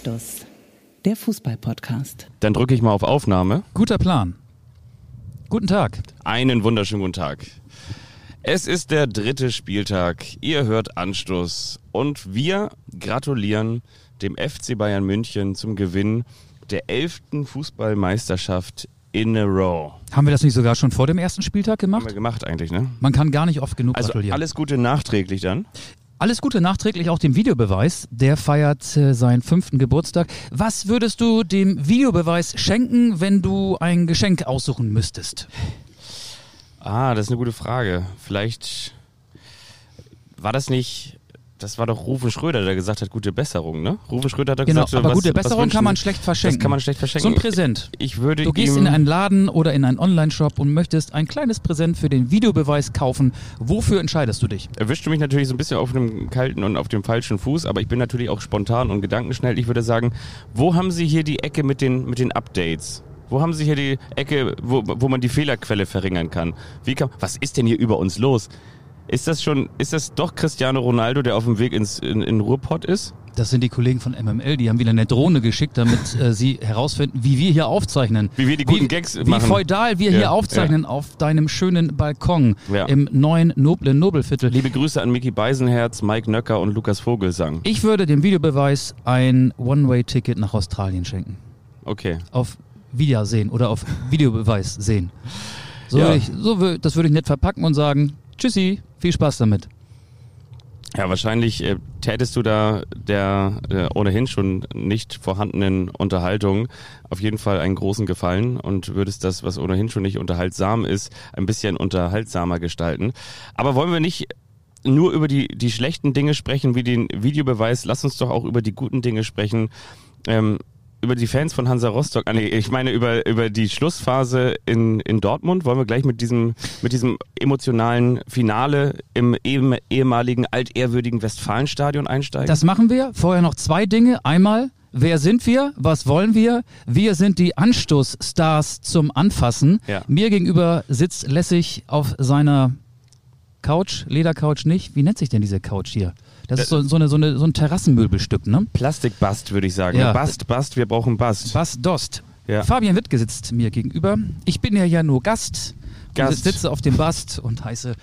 Anstoß, der Fußball-Podcast. Dann drücke ich mal auf Aufnahme. Guter Plan. Guten Tag. Einen wunderschönen guten Tag. Es ist der dritte Spieltag. Ihr hört Anstoß und wir gratulieren dem FC Bayern München zum Gewinn der elften Fußballmeisterschaft in a row. Haben wir das nicht sogar schon vor dem ersten Spieltag Haben gemacht? wir gemacht eigentlich, ne? Man kann gar nicht oft genug Also gratulieren. alles Gute nachträglich dann. Alles Gute nachträglich auch dem Videobeweis. Der feiert äh, seinen fünften Geburtstag. Was würdest du dem Videobeweis schenken, wenn du ein Geschenk aussuchen müsstest? Ah, das ist eine gute Frage. Vielleicht war das nicht. Das war doch Rufen Schröder, der gesagt hat, gute Besserung, ne? Rufen Schröder hat Genau, gesagt, so, aber was, gute Besserung kann man schlecht verschenken. Das kann man schlecht So verschenken. ein Präsent. Ich würde Du gehst in einen Laden oder in einen Online-Shop und möchtest ein kleines Präsent für den Videobeweis kaufen. Wofür entscheidest du dich? erwischte mich natürlich so ein bisschen auf dem kalten und auf dem falschen Fuß, aber ich bin natürlich auch spontan und gedankenschnell. Ich würde sagen, wo haben Sie hier die Ecke mit den, mit den Updates? Wo haben Sie hier die Ecke, wo, wo man die Fehlerquelle verringern kann? Wie kann, was ist denn hier über uns los? Ist das schon, ist das doch Cristiano Ronaldo, der auf dem Weg ins, in, in Ruhrpott ist? Das sind die Kollegen von MML, die haben wieder eine Drohne geschickt, damit äh, sie herausfinden, wie wir hier aufzeichnen. Wie wir die guten wie, Gags Wie machen. feudal wir Ja, hier aufzeichnen auf deinem schönen Balkon Ja. im neuen noblen Nobelviertel. Liebe Grüße an Miki Beisenherz, Mike Nöcker und Lukas Vogelsang. Ich würde dem Videobeweis ein One-Way-Ticket nach Australien schenken. Okay. Auf Wiedersehen oder auf Videobeweis sehen. So Ja. würde ich, so das würde ich nett verpacken und sagen, tschüssi, viel Spaß damit. Ja, wahrscheinlich äh, tätest du da der äh, ohnehin schon nicht vorhandenen Unterhaltung auf jeden Fall einen großen Gefallen und würdest das, was ohnehin schon nicht unterhaltsam ist, ein bisschen unterhaltsamer gestalten. Aber wollen wir nicht nur über die, die schlechten Dinge sprechen, wie den Videobeweis, lass uns doch auch über die guten Dinge sprechen. Ähm, über die Fans von Hansa Rostock, ah, nee, ich meine über, über die Schlussphase in, in Dortmund. Wollen wir gleich mit diesem, mit diesem emotionalen Finale im ehem- ehemaligen altehrwürdigen Westfalenstadion einsteigen? Das machen wir. Vorher noch zwei Dinge. Einmal, wer sind wir? Was wollen wir? Wir sind die Anstoßstars zum Anfassen. Ja. Mir gegenüber sitzt lässig auf seiner Couch, Ledercouch nicht. Wie nennt sich denn diese Couch hier? Das ist so, so, eine, so, eine, so ein Terrassenmöbelstück, ne? Plastikbast, würde ich sagen. Ja. Bast, Bast, wir brauchen Bast. Bas Dost. Ja. Fabian Wittke sitzt mir gegenüber. Ich bin ja ja nur Gast. Gast. Sitze auf dem Bast und heiße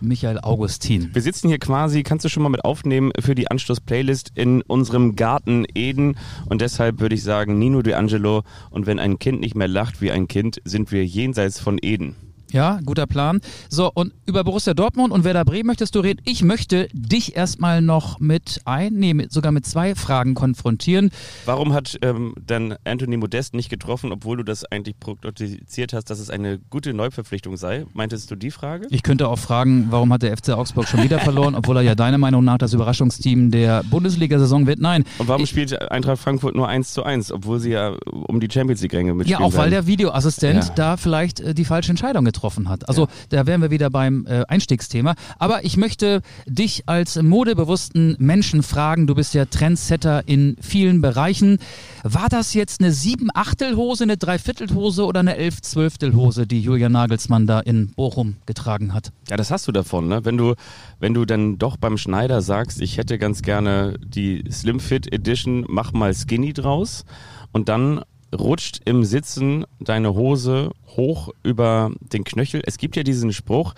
Michael Augustin. Wir sitzen hier quasi, kannst du schon mal mit aufnehmen für die Anstoß-Playlist in unserem Garten Eden. Und deshalb würde ich sagen, Nino De Angelo. Und wenn ein Kind nicht mehr lacht wie ein Kind, sind wir jenseits von Eden. Ja, guter Plan. So, und über Borussia Dortmund und Werder Bremen möchtest du reden. Ich möchte dich erstmal noch mit ein, nee, mit, sogar mit zwei Fragen konfrontieren. Warum hat ähm, dann Anthony Modest nicht getroffen, obwohl du das eigentlich prognostiziert hast, dass es eine gute Neuverpflichtung sei? Meintest du die Frage? Ich könnte auch fragen, warum hat der FC Augsburg schon wieder verloren, obwohl er ja deiner Meinung nach das Überraschungsteam der Bundesliga-Saison wird? Nein. Und warum spielt Eintracht Frankfurt nur 1 zu 1, obwohl sie ja um die Champions League-Ränge mitspielen Ja, auch weil werden? der Videoassistent Ja. da vielleicht äh, die falsche Entscheidung getroffen hat. Also da wären wir wieder beim äh, Einstiegsthema. Aber ich möchte dich als modebewussten Menschen fragen, du bist ja Trendsetter in vielen Bereichen. War das jetzt eine sieben Achtelhose, eine Dreiviertelhose oder eine elf Zwölftelhose, die Julian Nagelsmann da in Bochum getragen hat? Ja, das hast du davon, ne? Wenn du, wenn du dann doch beim Schneider sagst, ich hätte ganz gerne die Slim Fit Edition, mach mal Skinny draus und dann rutscht im Sitzen deine Hose hoch über den Knöchel. Es gibt ja diesen Spruch,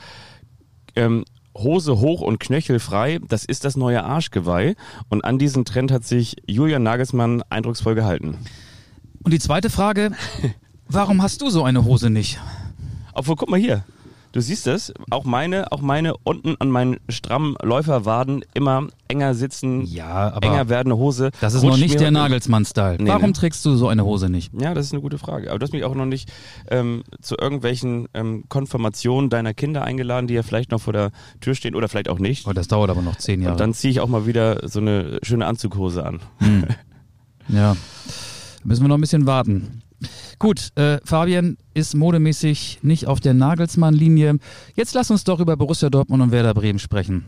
ähm, Hose hoch und Knöchel frei, das ist das neue Arschgeweih. Und an diesen Trend hat sich Julian Nagelsmann eindrucksvoll gehalten. Und die zweite Frage, warum hast du so eine Hose nicht? Obwohl, guck mal hier. Du siehst es, auch meine, auch meine unten an meinen strammen Läuferwaden immer enger sitzen, Ja, aber enger werdende Hose. das ist noch nicht der Nagelsmann-Style. Nee, warum ne? trägst du so eine Hose nicht? Ja, das ist eine gute Frage. Aber du hast mich auch noch nicht ähm, zu irgendwelchen ähm, Konfirmationen deiner Kinder eingeladen, die ja vielleicht noch vor der Tür stehen oder vielleicht auch nicht. Oh, das dauert aber noch zehn Jahre. Und dann ziehe ich auch mal wieder so eine schöne Anzughose an. Ja, müssen wir noch ein bisschen warten. Gut, äh, Fabian ist modemäßig nicht auf der Nagelsmann-Linie. Jetzt lass uns doch über Borussia Dortmund und Werder Bremen sprechen.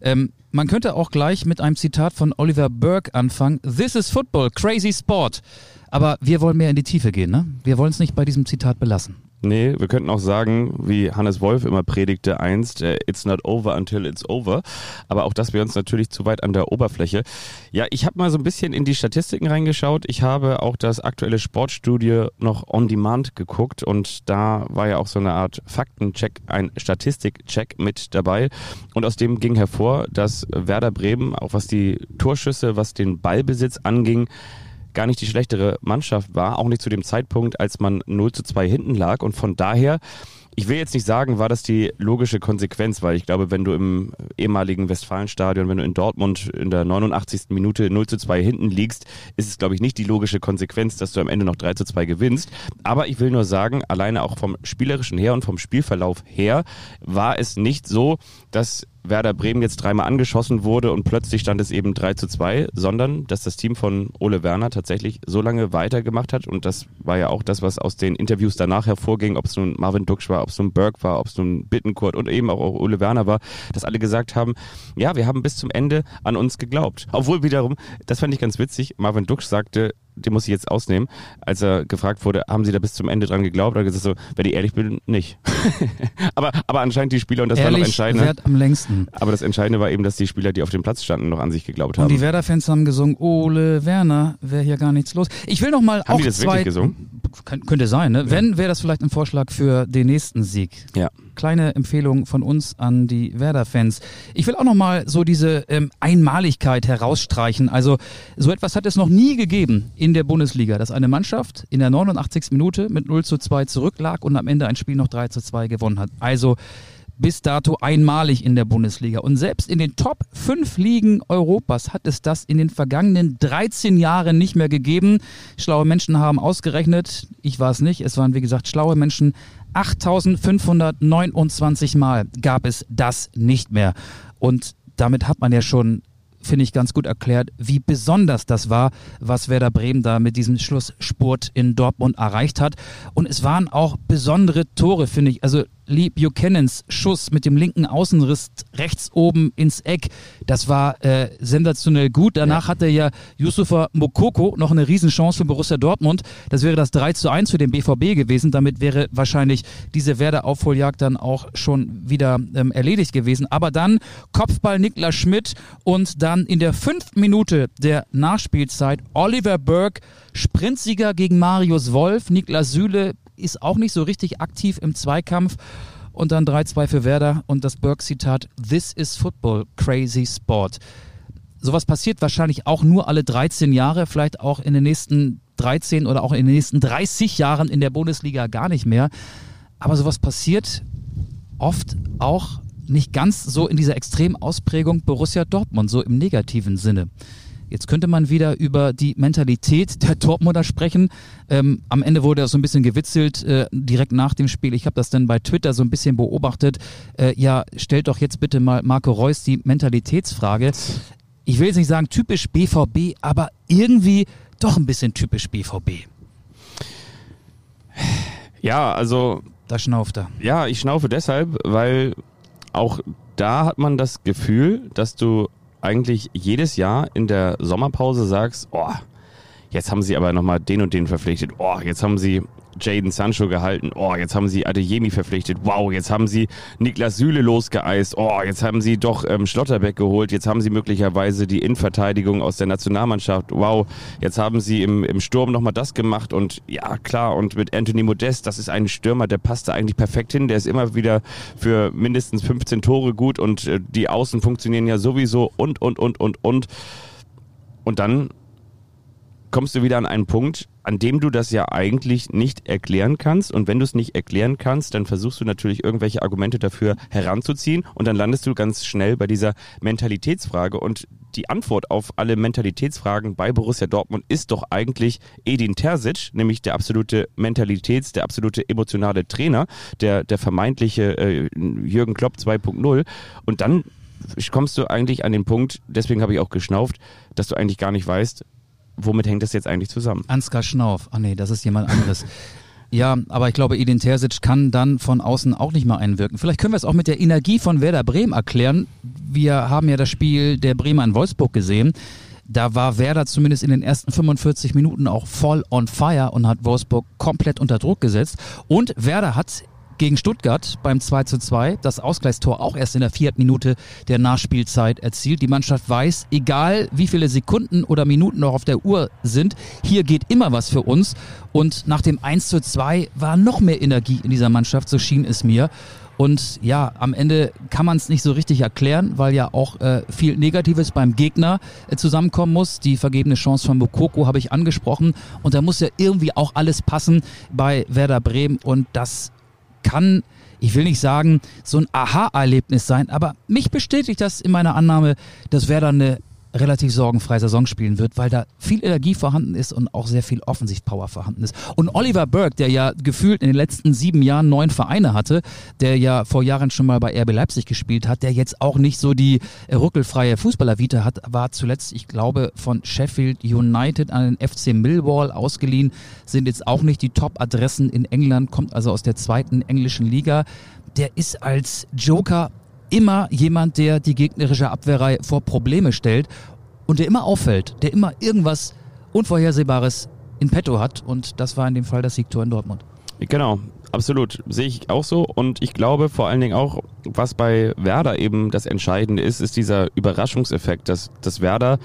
Ähm, man könnte auch gleich mit einem Zitat von Oliver Burke anfangen. This is football, crazy sport. Aber wir wollen mehr in die Tiefe gehen, ne? Wir wollen es nicht bei diesem Zitat belassen. Nee, wir könnten auch sagen, wie Hannes Wolf immer predigte einst, äh, it's not over until it's over. Aber auch das wäre uns natürlich zu weit an der Oberfläche. Ja, ich habe mal so ein bisschen in die Statistiken reingeschaut. Ich habe auch das aktuelle Sportstudio noch on demand geguckt und da war ja auch so eine Art Faktencheck, ein Statistikcheck mit dabei. Und aus dem ging hervor, dass Werder Bremen, auch was die Torschüsse, was den Ballbesitz anging, gar nicht die schlechtere Mannschaft war, auch nicht zu dem Zeitpunkt, als man 0 zu 2 hinten lag. Und von daher, ich will jetzt nicht sagen, war das die logische Konsequenz, weil ich glaube, wenn du im ehemaligen Westfalenstadion, wenn du in Dortmund in der 89. Minute 0 zu 2 hinten liegst, ist es, glaube ich, nicht die logische Konsequenz, dass du am Ende noch 3 zu 2 gewinnst. Aber ich will nur sagen, alleine auch vom spielerischen her und vom Spielverlauf her war es nicht so, dass Werder Bremen jetzt dreimal angeschossen wurde und plötzlich stand es eben 3 zu 2, sondern dass das Team von Ole Werner tatsächlich so lange weitergemacht hat und das war ja auch das, was aus den Interviews danach hervorging, ob es nun Marvin Duksch war, ob es nun Berg war, ob es nun Bittenkurt und eben auch Ole Werner war, dass alle gesagt haben, ja, wir haben bis zum Ende an uns geglaubt. Obwohl wiederum, das fand ich ganz witzig, Marvin Duksch sagte, den muss ich jetzt ausnehmen, als er gefragt wurde, haben Sie da bis zum Ende dran geglaubt? Er gesagt so, wenn ich ehrlich bin, nicht. aber, aber anscheinend die Spieler, und das Ehrlich war noch entscheidend. wert am längsten. Aber das Entscheidende war eben, dass die Spieler, die auf dem Platz standen, noch an sich geglaubt haben. Und die Werder-Fans haben gesungen, Ole Werner, wäre hier gar nichts los. Ich will noch mal haben auch die das zwei. wirklich gesungen? Kön könnte sein, ne? Wenn, wäre das vielleicht ein Vorschlag für den nächsten Sieg. Ja. Kleine Empfehlung von uns an die Werder-Fans. Ich will auch noch mal so diese ähm, Einmaligkeit herausstreichen. Also so etwas hat es noch nie gegeben in der Bundesliga, dass eine Mannschaft in der 89. Minute mit 0 zu 2 zurücklag und am Ende ein Spiel noch 3 zu 2 gewonnen hat. Also bis dato einmalig in der Bundesliga. Und selbst in den Top 5 Ligen Europas hat es das in den vergangenen 13 Jahren nicht mehr gegeben. Schlaue Menschen haben ausgerechnet, ich war es nicht, es waren wie gesagt schlaue Menschen, 8529 Mal gab es das nicht mehr. Und damit hat man ja schon finde ich, ganz gut erklärt, wie besonders das war, was Werder Bremen da mit diesem Schlussspurt in Dortmund erreicht hat. Und es waren auch besondere Tore, finde ich. Also Lee Buchanans Schuss mit dem linken Außenriss rechts oben ins Eck, das war äh, sensationell gut. Danach ja. hatte ja Yusufa Mokoko noch eine Riesenchance für Borussia Dortmund. Das wäre das 3 zu 1 für den BVB gewesen. Damit wäre wahrscheinlich diese Werder-Aufholjagd dann auch schon wieder ähm, erledigt gewesen. Aber dann Kopfball Niklas Schmidt und dann in der fünften Minute der Nachspielzeit Oliver Burke, Sprintsieger gegen Marius Wolf. Niklas Süle ist auch nicht so richtig aktiv im Zweikampf. Und dann 3-2 für Werder und das Burke-Zitat: This is football, crazy sport. Sowas passiert wahrscheinlich auch nur alle 13 Jahre, vielleicht auch in den nächsten 13 oder auch in den nächsten 30 Jahren in der Bundesliga gar nicht mehr. Aber sowas passiert oft auch nicht ganz so in dieser extremen Ausprägung Borussia Dortmund, so im negativen Sinne. Jetzt könnte man wieder über die Mentalität der Dortmunder sprechen. Ähm, am Ende wurde so ein bisschen gewitzelt, äh, direkt nach dem Spiel. Ich habe das dann bei Twitter so ein bisschen beobachtet. Äh, ja, stellt doch jetzt bitte mal Marco Reus die Mentalitätsfrage. Ich will jetzt nicht sagen typisch BVB, aber irgendwie doch ein bisschen typisch BVB. Ja, also. Da schnauft er. Ja, ich schnaufe deshalb, weil auch da hat man das Gefühl, dass du eigentlich jedes Jahr in der Sommerpause sagst, oh, jetzt haben sie aber nochmal den und den verpflichtet, oh, jetzt haben sie Jaden Sancho gehalten. Oh, jetzt haben sie Adeyemi verpflichtet. Wow, jetzt haben sie Niklas Süle losgeeist. Oh, jetzt haben sie doch ähm, Schlotterbeck geholt. Jetzt haben sie möglicherweise die Innenverteidigung aus der Nationalmannschaft. Wow, jetzt haben sie im, im Sturm nochmal das gemacht. Und ja, klar, und mit Anthony Modest, das ist ein Stürmer, der passt da eigentlich perfekt hin. Der ist immer wieder für mindestens 15 Tore gut und äh, die Außen funktionieren ja sowieso und, und, und, und, und. Und dann kommst du wieder an einen Punkt, an dem du das ja eigentlich nicht erklären kannst. Und wenn du es nicht erklären kannst, dann versuchst du natürlich irgendwelche Argumente dafür heranzuziehen und dann landest du ganz schnell bei dieser Mentalitätsfrage. Und die Antwort auf alle Mentalitätsfragen bei Borussia Dortmund ist doch eigentlich Edin Terzic, nämlich der absolute Mentalitäts-, der absolute emotionale Trainer, der, der vermeintliche äh, Jürgen Klopp 2.0. Und dann kommst du eigentlich an den Punkt, deswegen habe ich auch geschnauft, dass du eigentlich gar nicht weißt, womit hängt das jetzt eigentlich zusammen? Ansgar Schnauf. Ah nee, das ist jemand anderes. Ja, aber ich glaube, Edin Terzic kann dann von außen auch nicht mal einwirken. Vielleicht können wir es auch mit der Energie von Werder Bremen erklären. Wir haben ja das Spiel der Bremer in Wolfsburg gesehen. da war Werder zumindest in den ersten 45 Minuten auch voll on fire und hat Wolfsburg komplett unter Druck gesetzt. Und Werder hat gegen Stuttgart beim 2 zu 2 das Ausgleichstor auch erst in der vierten Minute der Nachspielzeit erzielt. Die Mannschaft weiß, egal wie viele Sekunden oder Minuten noch auf der Uhr sind, hier geht immer was für uns. Und nach dem 1 zu 2 war noch mehr Energie in dieser Mannschaft, so schien es mir. Und ja, am Ende kann man es nicht so richtig erklären, weil ja auch äh, viel Negatives beim Gegner äh, zusammenkommen muss. Die vergebene Chance von Bokoko habe ich angesprochen. Und da muss ja irgendwie auch alles passen bei Werder Bremen. Und das kann, ich will nicht sagen, so ein Aha-Erlebnis sein, aber mich bestätigt das in meiner Annahme, dass Werder eine relativ sorgenfrei Saison spielen wird, weil da viel Energie vorhanden ist und auch sehr viel Offensivpower vorhanden ist. Und Oliver Burke, der ja gefühlt in den letzten sieben Jahren neun Vereine hatte, der ja vor Jahren schon mal bei RB Leipzig gespielt hat, der jetzt auch nicht so die ruckelfreie Fußballervita hat, war zuletzt, ich glaube, von Sheffield United an den FC Millwall ausgeliehen, sind jetzt auch nicht die Top-Adressen in England, kommt also aus der zweiten englischen Liga. Der ist als Joker immer jemand, der die gegnerische Abwehrreihe vor Probleme stellt und der immer auffällt, der immer irgendwas Unvorhersehbares in petto hat. Und das war in dem Fall das Siegtor in Dortmund. Genau, absolut. Sehe ich auch so. Und ich glaube vor allen Dingen auch, was bei Werder eben das Entscheidende ist, ist dieser Überraschungseffekt, dass, dass Werder,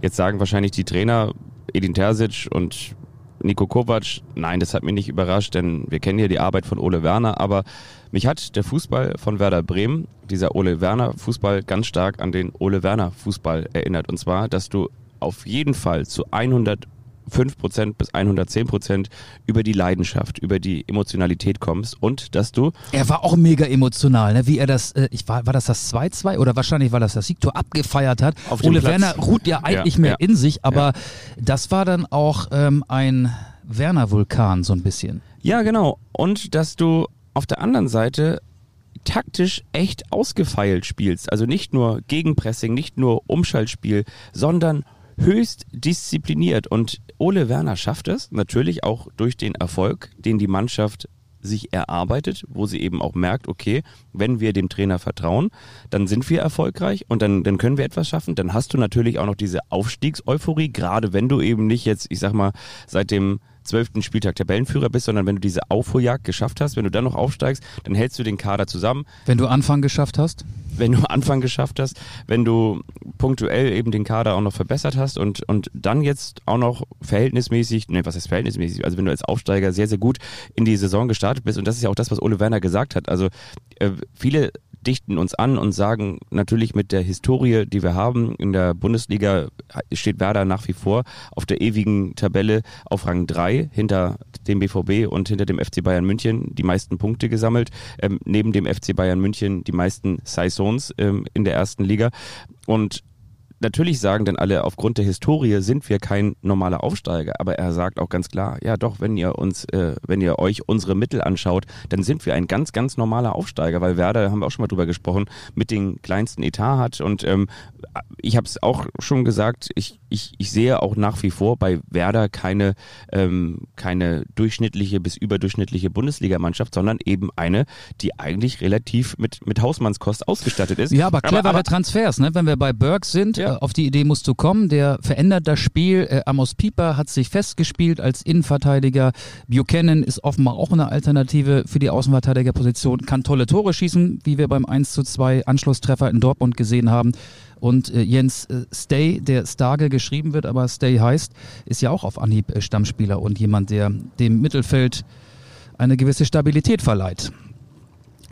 jetzt sagen wahrscheinlich die Trainer Edin Terzic und Nico Kovac, nein, das hat mich nicht überrascht, denn wir kennen hier die Arbeit von Ole Werner, aber mich hat der Fußball von Werder Bremen, dieser Ole Werner Fußball, ganz stark an den Ole Werner Fußball erinnert. Und zwar, dass du auf jeden Fall zu 100 5% bis 110% über die Leidenschaft, über die Emotionalität kommst und dass du. Er war auch mega emotional, ne? wie er das, äh, ich war, war das das 2-2 oder wahrscheinlich war das das Siegtor abgefeiert hat. Auf Ole Werner ruht ja eigentlich ja, mehr ja, in sich, aber ja. das war dann auch ähm, ein Werner-Vulkan so ein bisschen. Ja, genau. Und dass du auf der anderen Seite taktisch echt ausgefeilt spielst. Also nicht nur Gegenpressing, nicht nur Umschaltspiel, sondern höchst diszipliniert. Und Ole Werner schafft es natürlich auch durch den Erfolg, den die Mannschaft sich erarbeitet, wo sie eben auch merkt, okay, wenn wir dem Trainer vertrauen, dann sind wir erfolgreich und dann, dann können wir etwas schaffen. Dann hast du natürlich auch noch diese Aufstiegseuphorie, gerade wenn du eben nicht jetzt, ich sag mal, seit dem zwölften Spieltag Tabellenführer bist, sondern wenn du diese Aufholjagd geschafft hast, wenn du dann noch aufsteigst, dann hältst du den Kader zusammen. Wenn du Anfang geschafft hast? Wenn du Anfang geschafft hast, wenn du punktuell eben den Kader auch noch verbessert hast und, und dann jetzt auch noch verhältnismäßig, ne, was heißt verhältnismäßig, also wenn du als Aufsteiger sehr, sehr gut in die Saison gestartet bist und das ist ja auch das, was Ole Werner gesagt hat, also äh, viele dichten uns an und sagen natürlich mit der Historie, die wir haben, in der Bundesliga steht Werder nach wie vor auf der ewigen Tabelle auf Rang 3 hinter dem BVB und hinter dem FC Bayern München die meisten Punkte gesammelt, ähm, neben dem FC Bayern München die meisten Saisons ähm, in der ersten Liga. Und natürlich sagen dann alle, aufgrund der Historie sind wir kein normaler Aufsteiger, aber er sagt auch ganz klar, ja doch, wenn ihr uns, äh, wenn ihr euch unsere Mittel anschaut, dann sind wir ein ganz, ganz normaler Aufsteiger, weil Werder, haben wir auch schon mal drüber gesprochen, mit den kleinsten Etat hat und ähm, ich habe es auch schon gesagt, ich, ich, ich sehe auch nach wie vor bei Werder keine, ähm, keine durchschnittliche bis überdurchschnittliche Bundesligamannschaft, sondern eben eine, die eigentlich relativ mit, mit Hausmannskost ausgestattet ist. Ja, aber clevere aber, aber, Transfers, ne? wenn wir bei Burke sind, ja. Äh, auf die Idee musst du kommen, der verändert das Spiel. Äh, Amos Pieper hat sich festgespielt als Innenverteidiger. Buchanan ist offenbar auch eine Alternative für die Außenverteidigerposition, kann tolle Tore schießen, wie wir beim 1 zu 2 Anschlusstreffer in Dortmund gesehen haben. Und äh, Jens äh, Stay, der Starge geschrieben wird, aber Stay heißt, ist ja auch auf Anhieb äh, Stammspieler und jemand, der dem Mittelfeld eine gewisse Stabilität verleiht.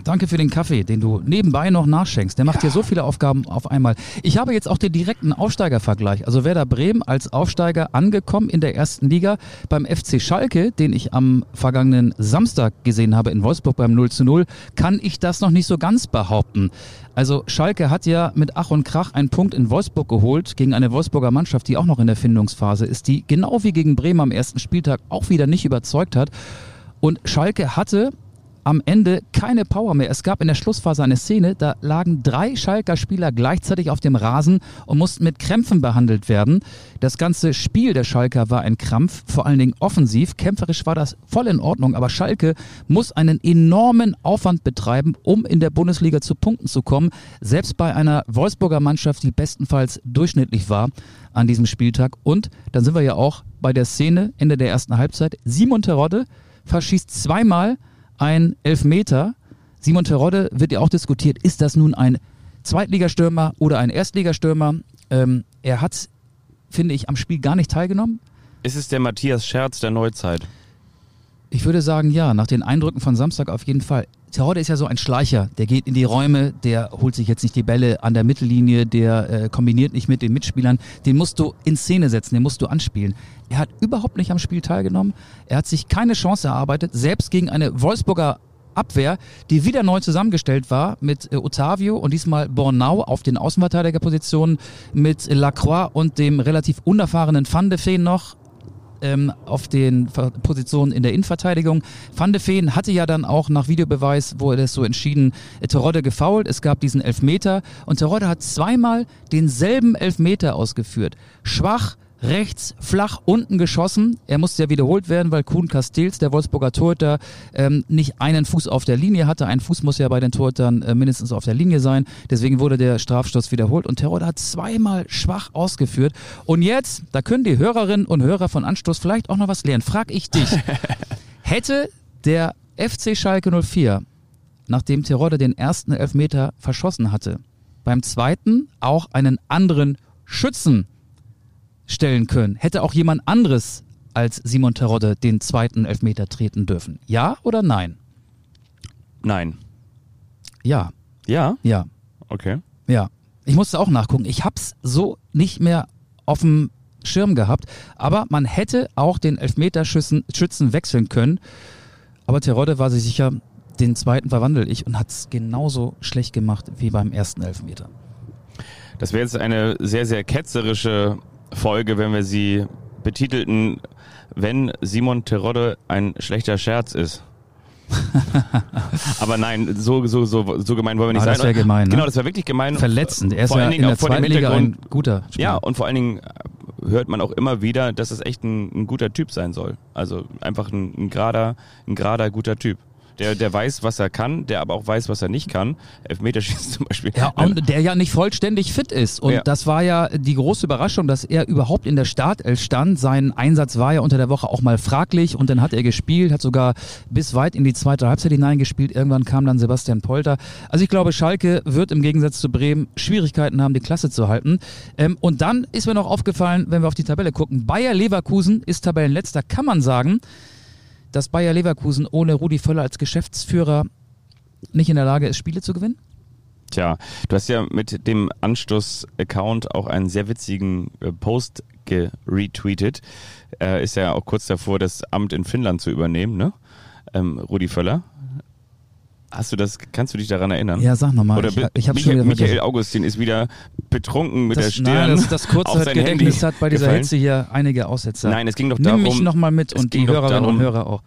Danke für den Kaffee, den du nebenbei noch nachschenkst. Der macht ja. hier so viele Aufgaben auf einmal. Ich habe jetzt auch den direkten Aufsteigervergleich. Also Werder Bremen als Aufsteiger angekommen in der ersten Liga beim FC Schalke, den ich am vergangenen Samstag gesehen habe in Wolfsburg beim 0 zu 0, kann ich das noch nicht so ganz behaupten. Also Schalke hat ja mit Ach und Krach einen Punkt in Wolfsburg geholt gegen eine Wolfsburger Mannschaft, die auch noch in der Findungsphase ist, die genau wie gegen Bremen am ersten Spieltag auch wieder nicht überzeugt hat. Und Schalke hatte am Ende keine Power mehr. Es gab in der Schlussphase eine Szene, da lagen drei Schalker Spieler gleichzeitig auf dem Rasen und mussten mit Krämpfen behandelt werden. Das ganze Spiel der Schalker war ein Krampf, vor allen Dingen offensiv. Kämpferisch war das voll in Ordnung, aber Schalke muss einen enormen Aufwand betreiben, um in der Bundesliga zu Punkten zu kommen. Selbst bei einer Wolfsburger Mannschaft, die bestenfalls durchschnittlich war an diesem Spieltag. Und dann sind wir ja auch bei der Szene Ende der ersten Halbzeit. Simon Terodde verschießt zweimal ein Elfmeter. Simon Terodde wird ja auch diskutiert, ist das nun ein Zweitligastürmer oder ein Erstligastürmer? Ähm, er hat, finde ich, am Spiel gar nicht teilgenommen. Ist es der Matthias Scherz der Neuzeit? Ich würde sagen, ja, nach den Eindrücken von Samstag auf jeden Fall. Terodde ist ja so ein Schleicher, der geht in die Räume, der holt sich jetzt nicht die Bälle an der Mittellinie, der äh, kombiniert nicht mit den Mitspielern, den musst du in Szene setzen, den musst du anspielen. Er hat überhaupt nicht am Spiel teilgenommen, er hat sich keine Chance erarbeitet, selbst gegen eine Wolfsburger Abwehr, die wieder neu zusammengestellt war mit äh, Otavio und diesmal Bornau auf den Außenverteidigerpositionen mit Lacroix und dem relativ unerfahrenen Van de Feen noch ähm, auf den Positionen in der Innenverteidigung. Van de Feen hatte ja dann auch nach Videobeweis, wo er das so entschieden, äh, Terodde gefault. Es gab diesen Elfmeter und Terodde hat zweimal denselben Elfmeter ausgeführt. Schwach, rechts flach unten geschossen. Er musste ja wiederholt werden, weil Kuhn Castells, der Wolfsburger Torhüter, ähm, nicht einen Fuß auf der Linie hatte. Ein Fuß muss ja bei den Torhütern äh, mindestens auf der Linie sein. Deswegen wurde der Strafstoß wiederholt und Terodde hat zweimal schwach ausgeführt. Und jetzt, da können die Hörerinnen und Hörer von Anstoß vielleicht auch noch was lernen. Frag ich dich. Hätte der FC Schalke 04, nachdem Terodde den ersten Elfmeter verschossen hatte, beim zweiten auch einen anderen Schützen stellen können. Hätte auch jemand anderes als Simon Terodde den zweiten Elfmeter treten dürfen? Ja oder nein? Nein. Ja. Ja? Ja. Okay. Ja. Ich musste auch nachgucken. Ich hab's so nicht mehr auf dem Schirm gehabt. Aber man hätte auch den Elfmeterschützen Schützen wechseln können. Aber Terodde war sich sicher, den zweiten verwandel ich und hat's genauso schlecht gemacht wie beim ersten Elfmeter. Das wäre jetzt eine sehr, sehr ketzerische Folge, wenn wir sie betitelten, wenn Simon Terodde ein schlechter Scherz ist. Aber nein, so, so, so, so gemein wollen wir nicht Aber sein. Das wäre gemein. Ne? Genau, das war wirklich gemein. Verletzend. Er ist vor ja allen Dingen in der zweiten Liga ein guter Spieler. Ja, und vor allen Dingen hört man auch immer wieder, dass es echt ein, ein guter Typ sein soll. Also einfach ein, ein gerader, ein gerader guter Typ. Der, der weiß, was er kann, der aber auch weiß, was er nicht kann. Elfmeterschießen zum Beispiel. Ja, und der ja nicht vollständig fit ist. Und Ja. das war ja die große Überraschung, dass er überhaupt in der Startelf stand. Sein Einsatz war ja unter der Woche auch mal fraglich und dann hat er gespielt, hat sogar bis weit in die zweite Halbzeit hineingespielt. Irgendwann kam dann Sebastian Polter. Also ich glaube, Schalke wird im Gegensatz zu Bremen Schwierigkeiten haben, die Klasse zu halten. Ähm, und dann ist mir noch aufgefallen, wenn wir auf die Tabelle gucken, Bayer Leverkusen ist Tabellenletzter, kann man sagen, dass Bayer Leverkusen ohne Rudi Völler als Geschäftsführer nicht in der Lage ist, Spiele zu gewinnen? Tja, du hast ja mit dem Anstoß-Account auch einen sehr witzigen äh, Post geretweetet. Er ist ja auch kurz davor, das Amt in Finnland zu übernehmen, ne? Ähm, Rudi Völler. Hast du das, kannst du dich daran erinnern? Ja, sag nochmal. Oder Ich, ich Michael, schon wieder Michael. Augustin ist wieder betrunken mit das, der Stirn. Nein, das, das auf sein Kurzzeitgedächtnis Handy hat bei dieser gefallen. Hitze hier einige Aussetzer. Nein, es ging doch Nimm darum, mich nochmal mit und die Hörerinnen darum, und Hörer auch.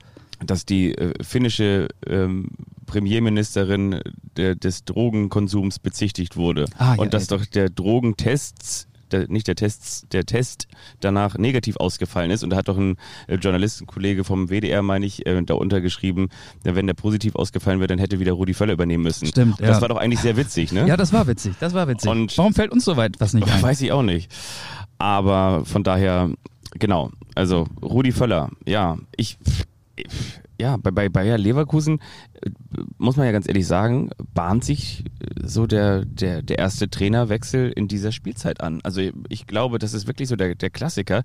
dass die äh, finnische ähm, Premierministerin der, des Drogenkonsums bezichtigt wurde. Ah, ja, und dass ja. doch der Drogentests, der, nicht der Tests, der Test danach negativ ausgefallen ist. Und da hat doch ein äh, Journalistenkollege vom WDR, meine ich, äh, da untergeschrieben, wenn der positiv ausgefallen wäre, dann hätte wieder Rudi Völler übernehmen müssen. Stimmt, Das ja. war doch eigentlich sehr witzig, ne? Ja, das war witzig. Das war witzig. Und- Warum fällt uns so weit was nicht ein? Weiß ich auch nicht. Aber von daher, genau. Also Rudi Völler, ja, ich, ja, bei, bei Bayer Leverkusen äh, muss man ja ganz ehrlich sagen, bahnt sich äh, so der, der, der erste Trainerwechsel in dieser Spielzeit an. Also ich glaube, das ist wirklich so der, der Klassiker.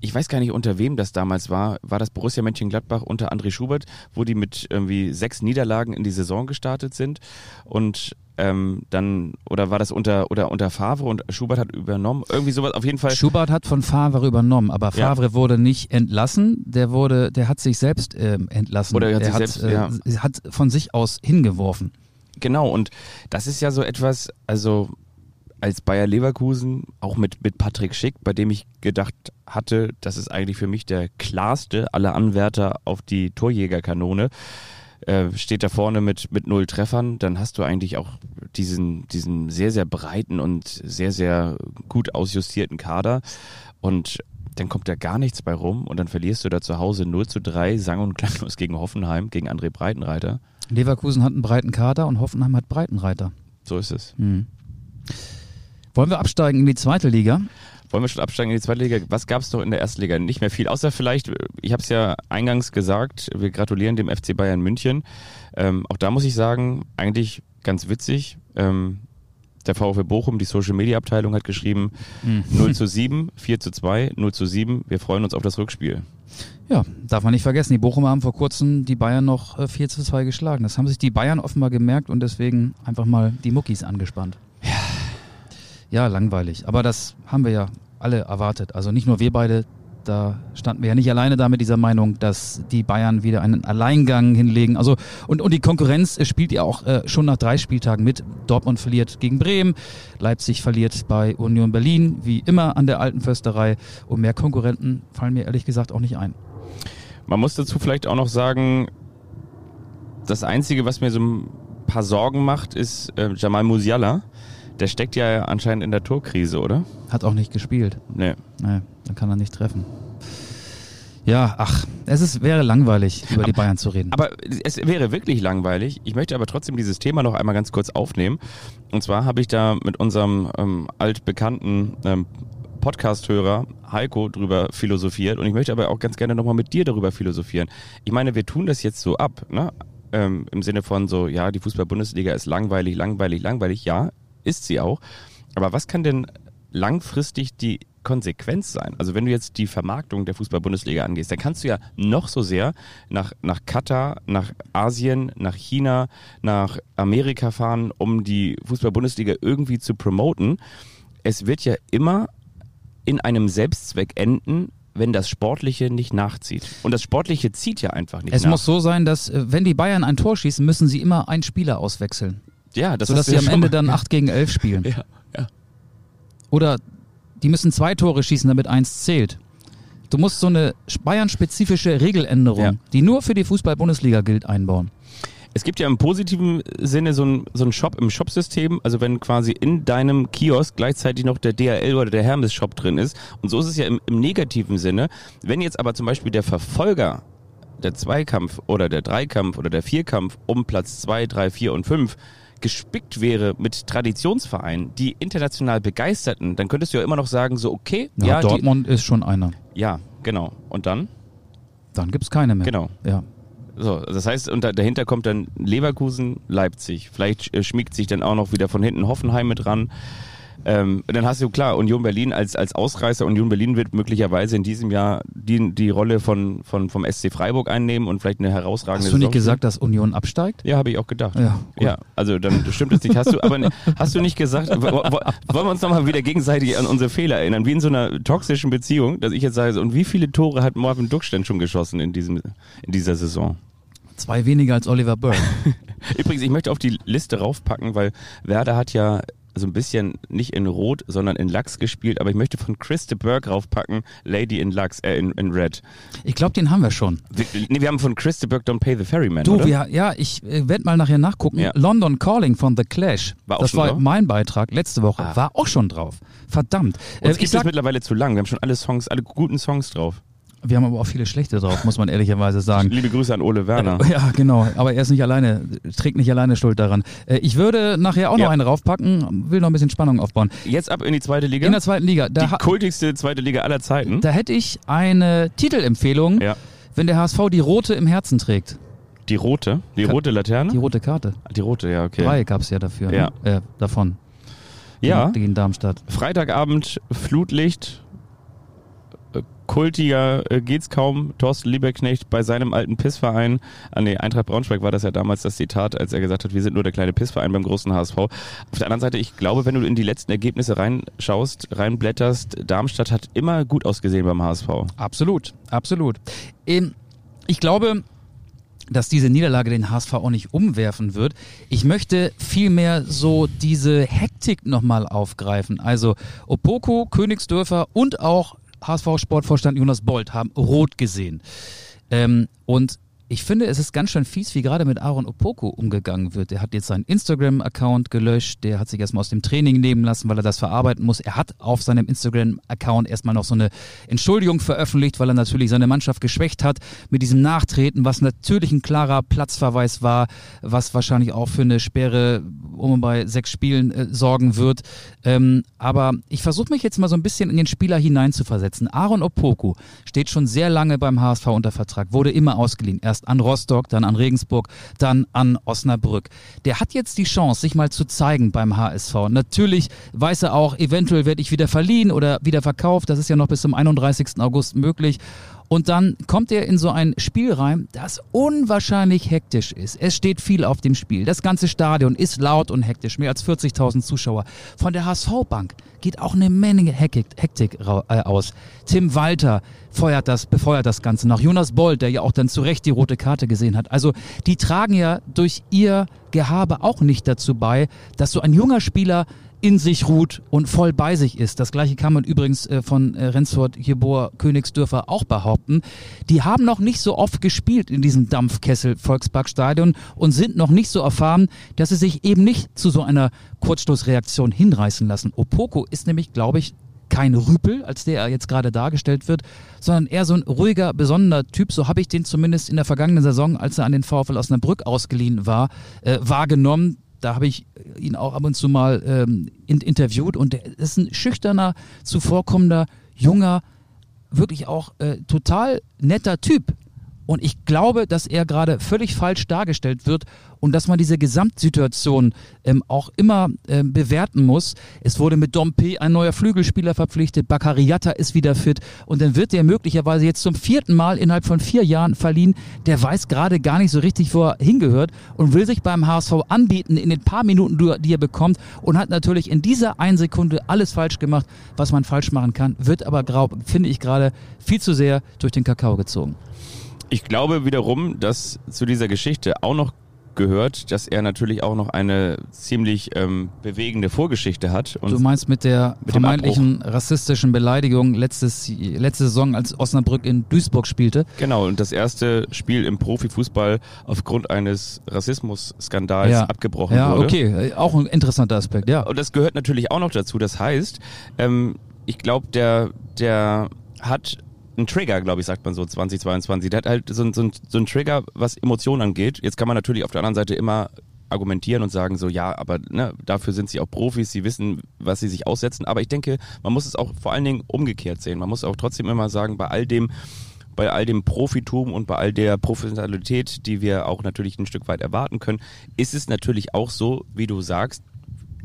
Ich weiß gar nicht, unter wem das damals war. War das Borussia Mönchengladbach unter André Schubert, wo die mit irgendwie sechs Niederlagen in die Saison gestartet sind und ähm, dann, oder war das unter, oder unter Favre und Schubert hat übernommen? Irgendwie sowas, auf jeden Fall. Schubert hat von Favre übernommen, aber Ja. Favre wurde nicht entlassen. Der wurde, der hat sich selbst ähm, entlassen. Oder er hat der sich selbst, äh, ja. hat von sich aus hingeworfen. Genau, und das ist ja so etwas, also als Bayer Leverkusen, auch mit, mit Patrick Schick, bei dem ich gedacht hatte, das ist eigentlich für mich der klarste aller Anwärter auf die Torjägerkanone. Äh, steht da vorne mit, mit null Treffern, dann hast du eigentlich auch diesen, diesen sehr, sehr breiten und sehr, sehr gut ausjustierten Kader. Und dann kommt da gar nichts bei rum und dann verlierst du da zu Hause 0 zu 3, sang- und klanglos gegen Hoffenheim, gegen André Breitenreiter. Leverkusen hat einen breiten Kader und Hoffenheim hat Breitenreiter. So ist es. Hm. Wollen wir absteigen in die zweite Liga? Wollen wir schon absteigen in die zweite Liga? Was gab es doch in der ersten Liga? Nicht mehr viel, außer vielleicht, ich habe es ja eingangs gesagt, wir gratulieren dem FC Bayern München. Ähm, auch da muss ich sagen, eigentlich ganz witzig. Ähm, der VfB Bochum, die Social Media Abteilung hat geschrieben, Hm. 0 zu 7, 4 zu 2, 0 zu 7. Wir freuen uns auf das Rückspiel. Ja, darf man nicht vergessen. Die Bochumer haben vor kurzem die Bayern noch äh, 4 zu 2 geschlagen. Das haben sich die Bayern offenbar gemerkt und deswegen einfach mal die Muckis angespannt. Ja. Ja, langweilig. Aber das haben wir ja alle erwartet. Also nicht nur wir beide, da standen wir ja nicht alleine da mit dieser Meinung, dass die Bayern wieder einen Alleingang hinlegen. Also und, und die Konkurrenz spielt ja auch äh, schon nach drei Spieltagen mit. Dortmund verliert gegen Bremen, Leipzig verliert bei Union Berlin, wie immer an der alten Försterei. Und mehr Konkurrenten fallen mir ehrlich gesagt auch nicht ein. Man muss dazu vielleicht auch noch sagen, das Einzige, was mir so ein paar Sorgen macht, ist äh, Jamal Musiala. Der steckt ja anscheinend in der Torkrise, oder? Hat auch nicht gespielt. Nee. Nee, dann kann er nicht treffen. Ja, ach, es ist, wäre langweilig, über die Bayern zu reden. Aber es wäre wirklich langweilig. Ich möchte aber trotzdem dieses Thema noch einmal ganz kurz aufnehmen. Und zwar habe ich da mit unserem ähm, altbekannten ähm, Podcast-Hörer Heiko drüber philosophiert. Und ich möchte aber auch ganz gerne nochmal mit dir darüber philosophieren. Ich meine, wir tun das jetzt so ab, ne? Ähm, Im Sinne von so, ja, die Fußball-Bundesliga ist langweilig, langweilig, langweilig. Ja, ist sie auch. Aber was kann denn langfristig die Konsequenz sein? Also wenn du jetzt die Vermarktung der Fußball-Bundesliga angehst, dann kannst du ja noch so sehr nach, nach Katar, nach Asien, nach China, nach Amerika fahren, um die Fußball-Bundesliga irgendwie zu promoten. Es wird ja immer in einem Selbstzweck enden, wenn das Sportliche nicht nachzieht. Und das Sportliche zieht ja einfach nicht es nach. muss so sein, dass äh, wenn die Bayern ein Tor schießen, müssen sie immer einen Spieler auswechseln. Ja, das sodass sie ja am Ende mal- dann 8 gegen 11 spielen. Ja, ja. Oder die müssen zwei Tore schießen, damit eins zählt. Du musst so eine Bayern-spezifische Regeländerung, Ja. die nur für die Fußball-Bundesliga gilt, einbauen. Es gibt ja im positiven Sinne so einen so Shop im Shopsystem, also wenn quasi in deinem Kiosk gleichzeitig noch der DHL oder der Hermes Shop drin ist. Und so ist es ja im, im negativen Sinne. Wenn jetzt aber zum Beispiel der Verfolger der Zweikampf oder der Dreikampf oder der Vierkampf um Platz zwei, drei, vier und fünf gespickt wäre mit Traditionsvereinen, die international begeisterten, dann könntest du ja immer noch sagen, so okay, Ja, ja, die, Dortmund ist schon einer. ja, genau. Und dann? Dann gibt's keine mehr. Genau. Ja. So, das heißt, und da, dahinter kommt dann Leverkusen, Leipzig. Vielleicht äh, schmiegt sich dann auch noch wieder von hinten Hoffenheim mit ran. Ähm, dann hast du klar Union Berlin als, als Ausreißer. Union Berlin wird möglicherweise in diesem Jahr die, die Rolle von, von, vom SC Freiburg einnehmen und vielleicht eine herausragende Hast du nicht Saison gesagt, dass Union absteigt? Ja, habe ich auch gedacht. Ja, ja, also dann stimmt es nicht. Hast du, aber ne- hast du nicht gesagt, wo- wo- wollen wir uns nochmal wieder gegenseitig an unsere Fehler erinnern, wie in so einer toxischen Beziehung, dass ich jetzt sage, und wie viele Tore hat Marvin Dux denn schon geschossen in, diesem, in dieser Saison? Zwei weniger als Oliver Burke. Übrigens, ich möchte auf die Liste raufpacken, weil Werder hat ja so ein bisschen nicht in Rot, sondern in Lachs gespielt, aber ich möchte von Chris de Burgh raufpacken, Lady in Lachs, äh, in, in Red. Ich glaube, den haben wir schon. Wir, nee, wir haben von Chris de Burgh Don't Pay the Ferryman, Du, oder? wir, ja, ich äh, werde mal nachher nachgucken. Ja. London Calling von The Clash. War auch das schon war drauf? mein Beitrag letzte Woche. Ah. War auch schon drauf. Verdammt. Äh, Uns ich gibt sag, es mittlerweile zu lang. Wir haben schon alle Songs, alle guten Songs drauf. Wir haben aber auch viele schlechte drauf, muss man ehrlicherweise sagen. Liebe Grüße an Ole Werner. Ja, genau. Aber er ist nicht alleine, trägt nicht alleine Schuld daran. Äh, Ich würde nachher auch Ja. noch einen raufpacken, will noch ein bisschen Spannung aufbauen. Jetzt ab in die zweite Liga. In der zweiten Liga, die da, ha- kultigste zweite Liga aller Zeiten. da hätte ich eine Titelempfehlung, ja. wenn der HSV die rote im Herzen trägt. Die rote. Die Ka- rote Laterne? Die rote Karte. Die rote, ja, okay. Drei gab's ja dafür. Ja. Ne? Äh, davon. Ja. Gegen Darmstadt. Freitagabend, Flutlicht, äh, kultiger äh, geht's kaum. Thorsten Lieberknecht bei seinem alten Pissverein, ah nee, Eintracht Braunschweig war das ja damals das Zitat, als er gesagt hat, wir sind nur der kleine Pissverein beim großen HSV. Auf der anderen Seite, ich glaube, wenn du in die letzten Ergebnisse reinschaust, reinblätterst, Darmstadt hat immer gut ausgesehen beim HSV. Absolut, absolut. Ähm, ich glaube, dass diese Niederlage den HSV auch nicht umwerfen wird. Ich möchte vielmehr so diese Hektik nochmal aufgreifen. Also Opoko, Königsdörfer und auch HSV-Sportvorstand Jonas Bold haben rot gesehen. Ähm, und Ich finde, es ist ganz schön fies, wie gerade mit Aaron Opoko umgegangen wird. Der hat jetzt seinen Instagram-Account gelöscht, der hat sich erstmal aus dem Training nehmen lassen, weil er das verarbeiten muss. Er hat auf seinem Instagram-Account erstmal noch so eine Entschuldigung veröffentlicht, weil er natürlich seine Mannschaft geschwächt hat mit diesem Nachtreten, was natürlich ein klarer Platzverweis war, was wahrscheinlich auch für eine Sperre um bei sechs Spielen äh, sorgen wird. Ähm, aber ich versuche mich jetzt mal so ein bisschen in den Spieler hineinzuversetzen. Aaron Opoku steht schon sehr lange beim HSV unter Vertrag, wurde immer ausgeliehen. Erst an Rostock, dann an Regensburg, dann an Osnabrück. Der hat jetzt die Chance, sich mal zu zeigen beim HSV. Natürlich weiß er auch, eventuell werde ich wieder verliehen oder wieder verkauft. Das ist ja noch bis zum 31. August möglich. Und dann kommt er in so ein Spiel rein, das unwahrscheinlich hektisch ist. Es steht viel auf dem Spiel. Das ganze Stadion ist laut und hektisch. Mehr als 40.000 Zuschauer. Von der HSV-Bank geht auch eine Menge Hektik, Hektik äh, aus. Tim Walter feuert das, befeuert das Ganze nach. Jonas Bold, der ja auch dann zu Recht die rote Karte gesehen hat. Also die tragen ja durch ihr Gehabe auch nicht dazu bei, dass so ein junger Spieler in sich ruht und voll bei sich ist. Das gleiche kann man übrigens äh, von äh, Rensford, Jeboer, Königsdörfer auch behaupten. Die haben noch nicht so oft gespielt in diesem Dampfkessel Volksparkstadion und sind noch nicht so erfahren, dass sie sich eben nicht zu so einer Kurzstoßreaktion hinreißen lassen. Opoko ist nämlich, glaube ich, kein Rüpel, als der er jetzt gerade dargestellt wird, sondern eher so ein ruhiger, besonderer Typ. So habe ich den zumindest in der vergangenen Saison, als er an den VfL Osnabrück ausgeliehen war, äh, wahrgenommen da habe ich ihn auch ab und zu mal ähm, in, interviewt und er ist ein schüchterner, zuvorkommender, junger, wirklich auch äh, total netter Typ. Und ich glaube, dass er gerade völlig falsch dargestellt wird und dass man diese Gesamtsituation ähm, auch immer ähm, bewerten muss. Es wurde mit Dompe ein neuer Flügelspieler verpflichtet, Bakariata ist wieder fit und dann wird der möglicherweise jetzt zum vierten Mal innerhalb von vier Jahren verliehen. Der weiß gerade gar nicht so richtig, wo er hingehört und will sich beim HSV anbieten in den paar Minuten, die er bekommt und hat natürlich in dieser einen Sekunde alles falsch gemacht, was man falsch machen kann, wird aber, finde ich gerade, viel zu sehr durch den Kakao gezogen. Ich glaube wiederum, dass zu dieser Geschichte auch noch gehört, dass er natürlich auch noch eine ziemlich ähm, bewegende Vorgeschichte hat. du meinst mit der mit vermeintlichen rassistischen Beleidigung letztes, letzte Saison, als Osnabrück in Duisburg spielte? Genau, und das erste Spiel im Profifußball aufgrund eines Rassismusskandals ja. abgebrochen ja, wurde. Ja, okay, auch ein interessanter Aspekt, ja. Und das gehört natürlich auch noch dazu. Das heißt, ähm, ich glaube, der, der hat ein Trigger, glaube ich, sagt man so 2022. Der hat halt so, so, so ein Trigger, was Emotionen angeht. Jetzt kann man natürlich auf der anderen Seite immer argumentieren und sagen so, ja, aber ne, dafür sind sie auch Profis, sie wissen, was sie sich aussetzen. Aber ich denke, man muss es auch vor allen Dingen umgekehrt sehen. Man muss auch trotzdem immer sagen, bei all dem, bei all dem Profitum und bei all der Professionalität, die wir auch natürlich ein Stück weit erwarten können, ist es natürlich auch so, wie du sagst,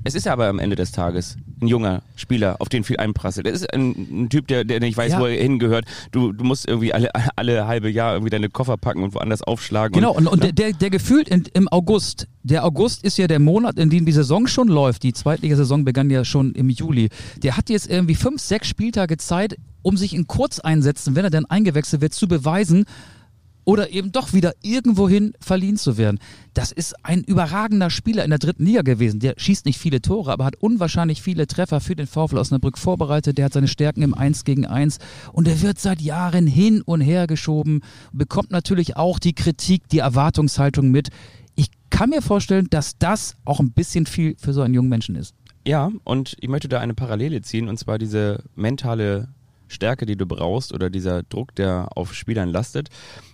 es ist aber am Ende des Tages ein junger Spieler, auf den viel einprasselt. Er ist ein, ein Typ, der, der nicht weiß, ja. wo er hingehört. Du, du musst irgendwie alle, alle halbe Jahr irgendwie deine Koffer packen und woanders aufschlagen. Genau, und, und, und der, der gefühlt in, im August, der August ist ja der Monat, in dem die Saison schon läuft. Die Zweitligasaison begann ja schon im Juli. Der hat jetzt irgendwie fünf, sechs Spieltage Zeit, um sich in Kurzeinsätzen, wenn er dann eingewechselt wird, zu beweisen, oder eben doch wieder irgendwohin verliehen zu werden. Das ist ein überragender Spieler in der dritten Liga gewesen. Der schießt nicht viele Tore, aber hat unwahrscheinlich viele Treffer für den VfL Osnabrück vorbereitet. Der hat seine Stärken im 1 gegen 1 und er wird seit Jahren hin und her geschoben, bekommt natürlich auch die Kritik, die Erwartungshaltung mit. Ich kann mir vorstellen, dass das auch ein bisschen viel für so einen jungen Menschen ist. Ja, und ich möchte da eine Parallele ziehen, und zwar diese mentale Stärke, die du brauchst, oder dieser Druck, der auf Spielern lastet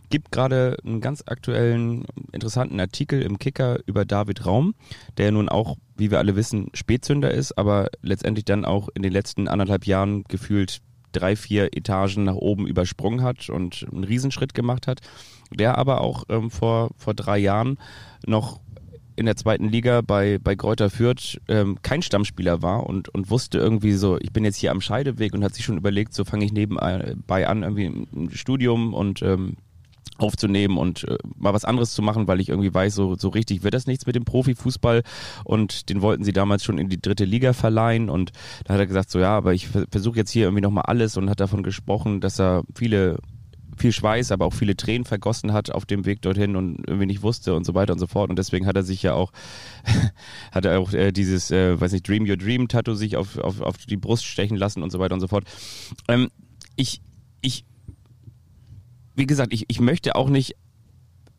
gibt gerade einen ganz aktuellen, interessanten Artikel im Kicker über David Raum, der nun auch, wie wir alle wissen, Spätzünder ist, aber letztendlich dann auch in den letzten anderthalb Jahren gefühlt drei, vier Etagen nach oben übersprungen hat und einen Riesenschritt gemacht hat. Der aber auch ähm, vor, vor drei Jahren noch in der zweiten Liga bei, bei Kräuter Fürth ähm, kein Stammspieler war und, und wusste irgendwie so, ich bin jetzt hier am Scheideweg und hat sich schon überlegt, so fange ich nebenbei an, irgendwie ein Studium und ähm, aufzunehmen und äh, mal was anderes zu machen, weil ich irgendwie weiß, so, so richtig wird das nichts mit dem Profifußball und den wollten sie damals schon in die dritte Liga verleihen und da hat er gesagt, so ja, aber ich versuche jetzt hier irgendwie nochmal alles und hat davon gesprochen, dass er viele viel Schweiß, aber auch viele Tränen vergossen hat auf dem Weg dorthin und irgendwie nicht wusste und so weiter und so fort. Und deswegen hat er sich ja auch, hat er auch äh, dieses, äh, weiß nicht, Dream Your Dream Tattoo sich auf, auf, auf die Brust stechen lassen und so weiter und so fort. Ähm, ich, ich wie gesagt, ich, ich möchte auch nicht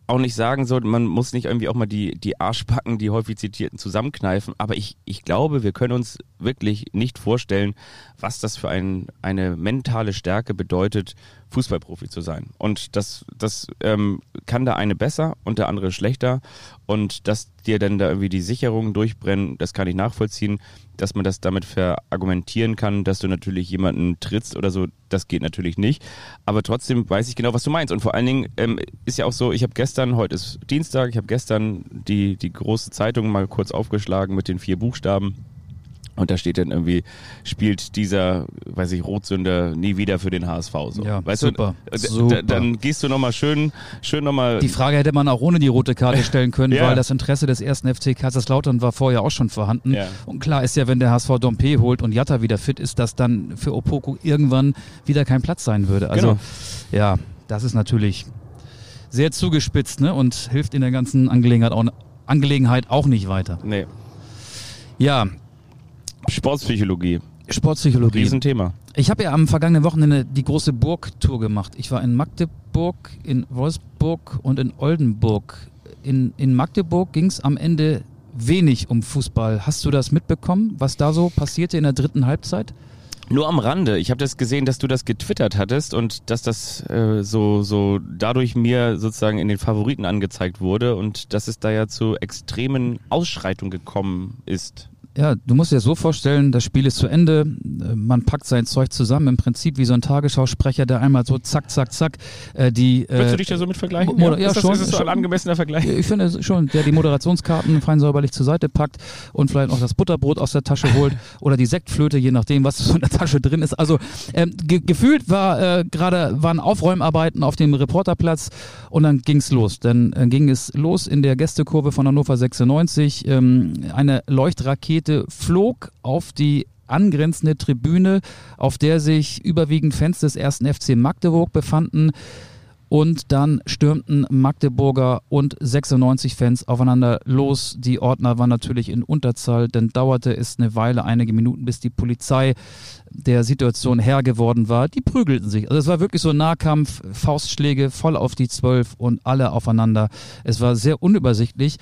auch nicht sagen so, man muss nicht irgendwie auch mal die, die Arschbacken, die häufig zitierten, zusammenkneifen. Aber ich, ich glaube, wir können uns wirklich nicht vorstellen, was das für ein, eine mentale Stärke bedeutet, Fußballprofi zu sein. Und das, das ähm, kann der eine besser und der andere schlechter. Und dass dir dann da irgendwie die Sicherungen durchbrennen, das kann ich nachvollziehen. Dass man das damit verargumentieren kann, dass du natürlich jemanden trittst oder so, das geht natürlich nicht. Aber trotzdem weiß ich genau, was du meinst. Und vor allen Dingen ähm, ist ja auch so, ich habe gestern, heute ist Dienstag, ich habe gestern die, die große Zeitung mal kurz aufgeschlagen mit den vier Buchstaben und da steht dann irgendwie, spielt dieser, weiß ich, Rotsünder nie wieder für den HSV. So. Ja, weißt super. Du, super. Dann gehst du nochmal schön, schön nochmal. Die Frage hätte man auch ohne die rote Karte stellen können, Ja. weil das Interesse des ersten FC Kaiserslautern war vorher auch schon vorhanden. Ja. Und klar ist ja, wenn der HSV Dompe holt und Jatta wieder fit ist, dass dann für Opoko irgendwann wieder kein Platz sein würde. Also, Genau. ja, das ist natürlich sehr zugespitzt ne? und hilft in der ganzen Angelegenheit auch, Angelegenheit auch nicht weiter. nee, Ja, Sportpsychologie. Sportpsychologie. Riesenthema. Ich habe ja am vergangenen Wochenende die große Burg-Tour gemacht. Ich war in Magdeburg, in Wolfsburg und in Oldenburg. In, in Magdeburg ging es am Ende wenig um Fußball. Hast du das mitbekommen, was da so passierte in der dritten Halbzeit? Nur am Rande. Ich habe das gesehen, dass du das getwittert hattest und dass das äh, so, so dadurch mir sozusagen in den Favoriten angezeigt wurde und dass es da ja zu extremen Ausschreitungen gekommen ist. Ja, du musst dir so vorstellen, das Spiel ist zu Ende, äh, man packt sein Zeug zusammen, im Prinzip wie so ein Tagesschausprecher, der einmal so zack, zack, zack, äh, die... Würdest äh, du dich da so mit vergleichen? Mo- ja, ist das, schon, Ist das so ein angemessener Vergleich? Ich finde schon, der die Moderationskarten fein säuberlich zur Seite packt und vielleicht noch das Butterbrot aus der Tasche holt oder die Sektflöte, je nachdem, was so in der Tasche drin ist. Also ähm, ge gefühlt war äh, gerade waren Aufräumarbeiten auf dem Reporterplatz und dann ging's los. Dann äh, ging es los in der Gästekurve von Hannover 96. Ähm, eine Leuchtrakete flog auf die angrenzende Tribüne, auf der sich überwiegend Fans des ersten FC Magdeburg befanden. Und dann stürmten Magdeburger und 96 Fans aufeinander los. Die Ordner waren natürlich in Unterzahl, dann dauerte es eine Weile, einige Minuten, bis die Polizei der Situation Herr geworden war. Die prügelten sich. Also es war wirklich so ein Nahkampf, Faustschläge voll auf die Zwölf und alle aufeinander. Es war sehr unübersichtlich.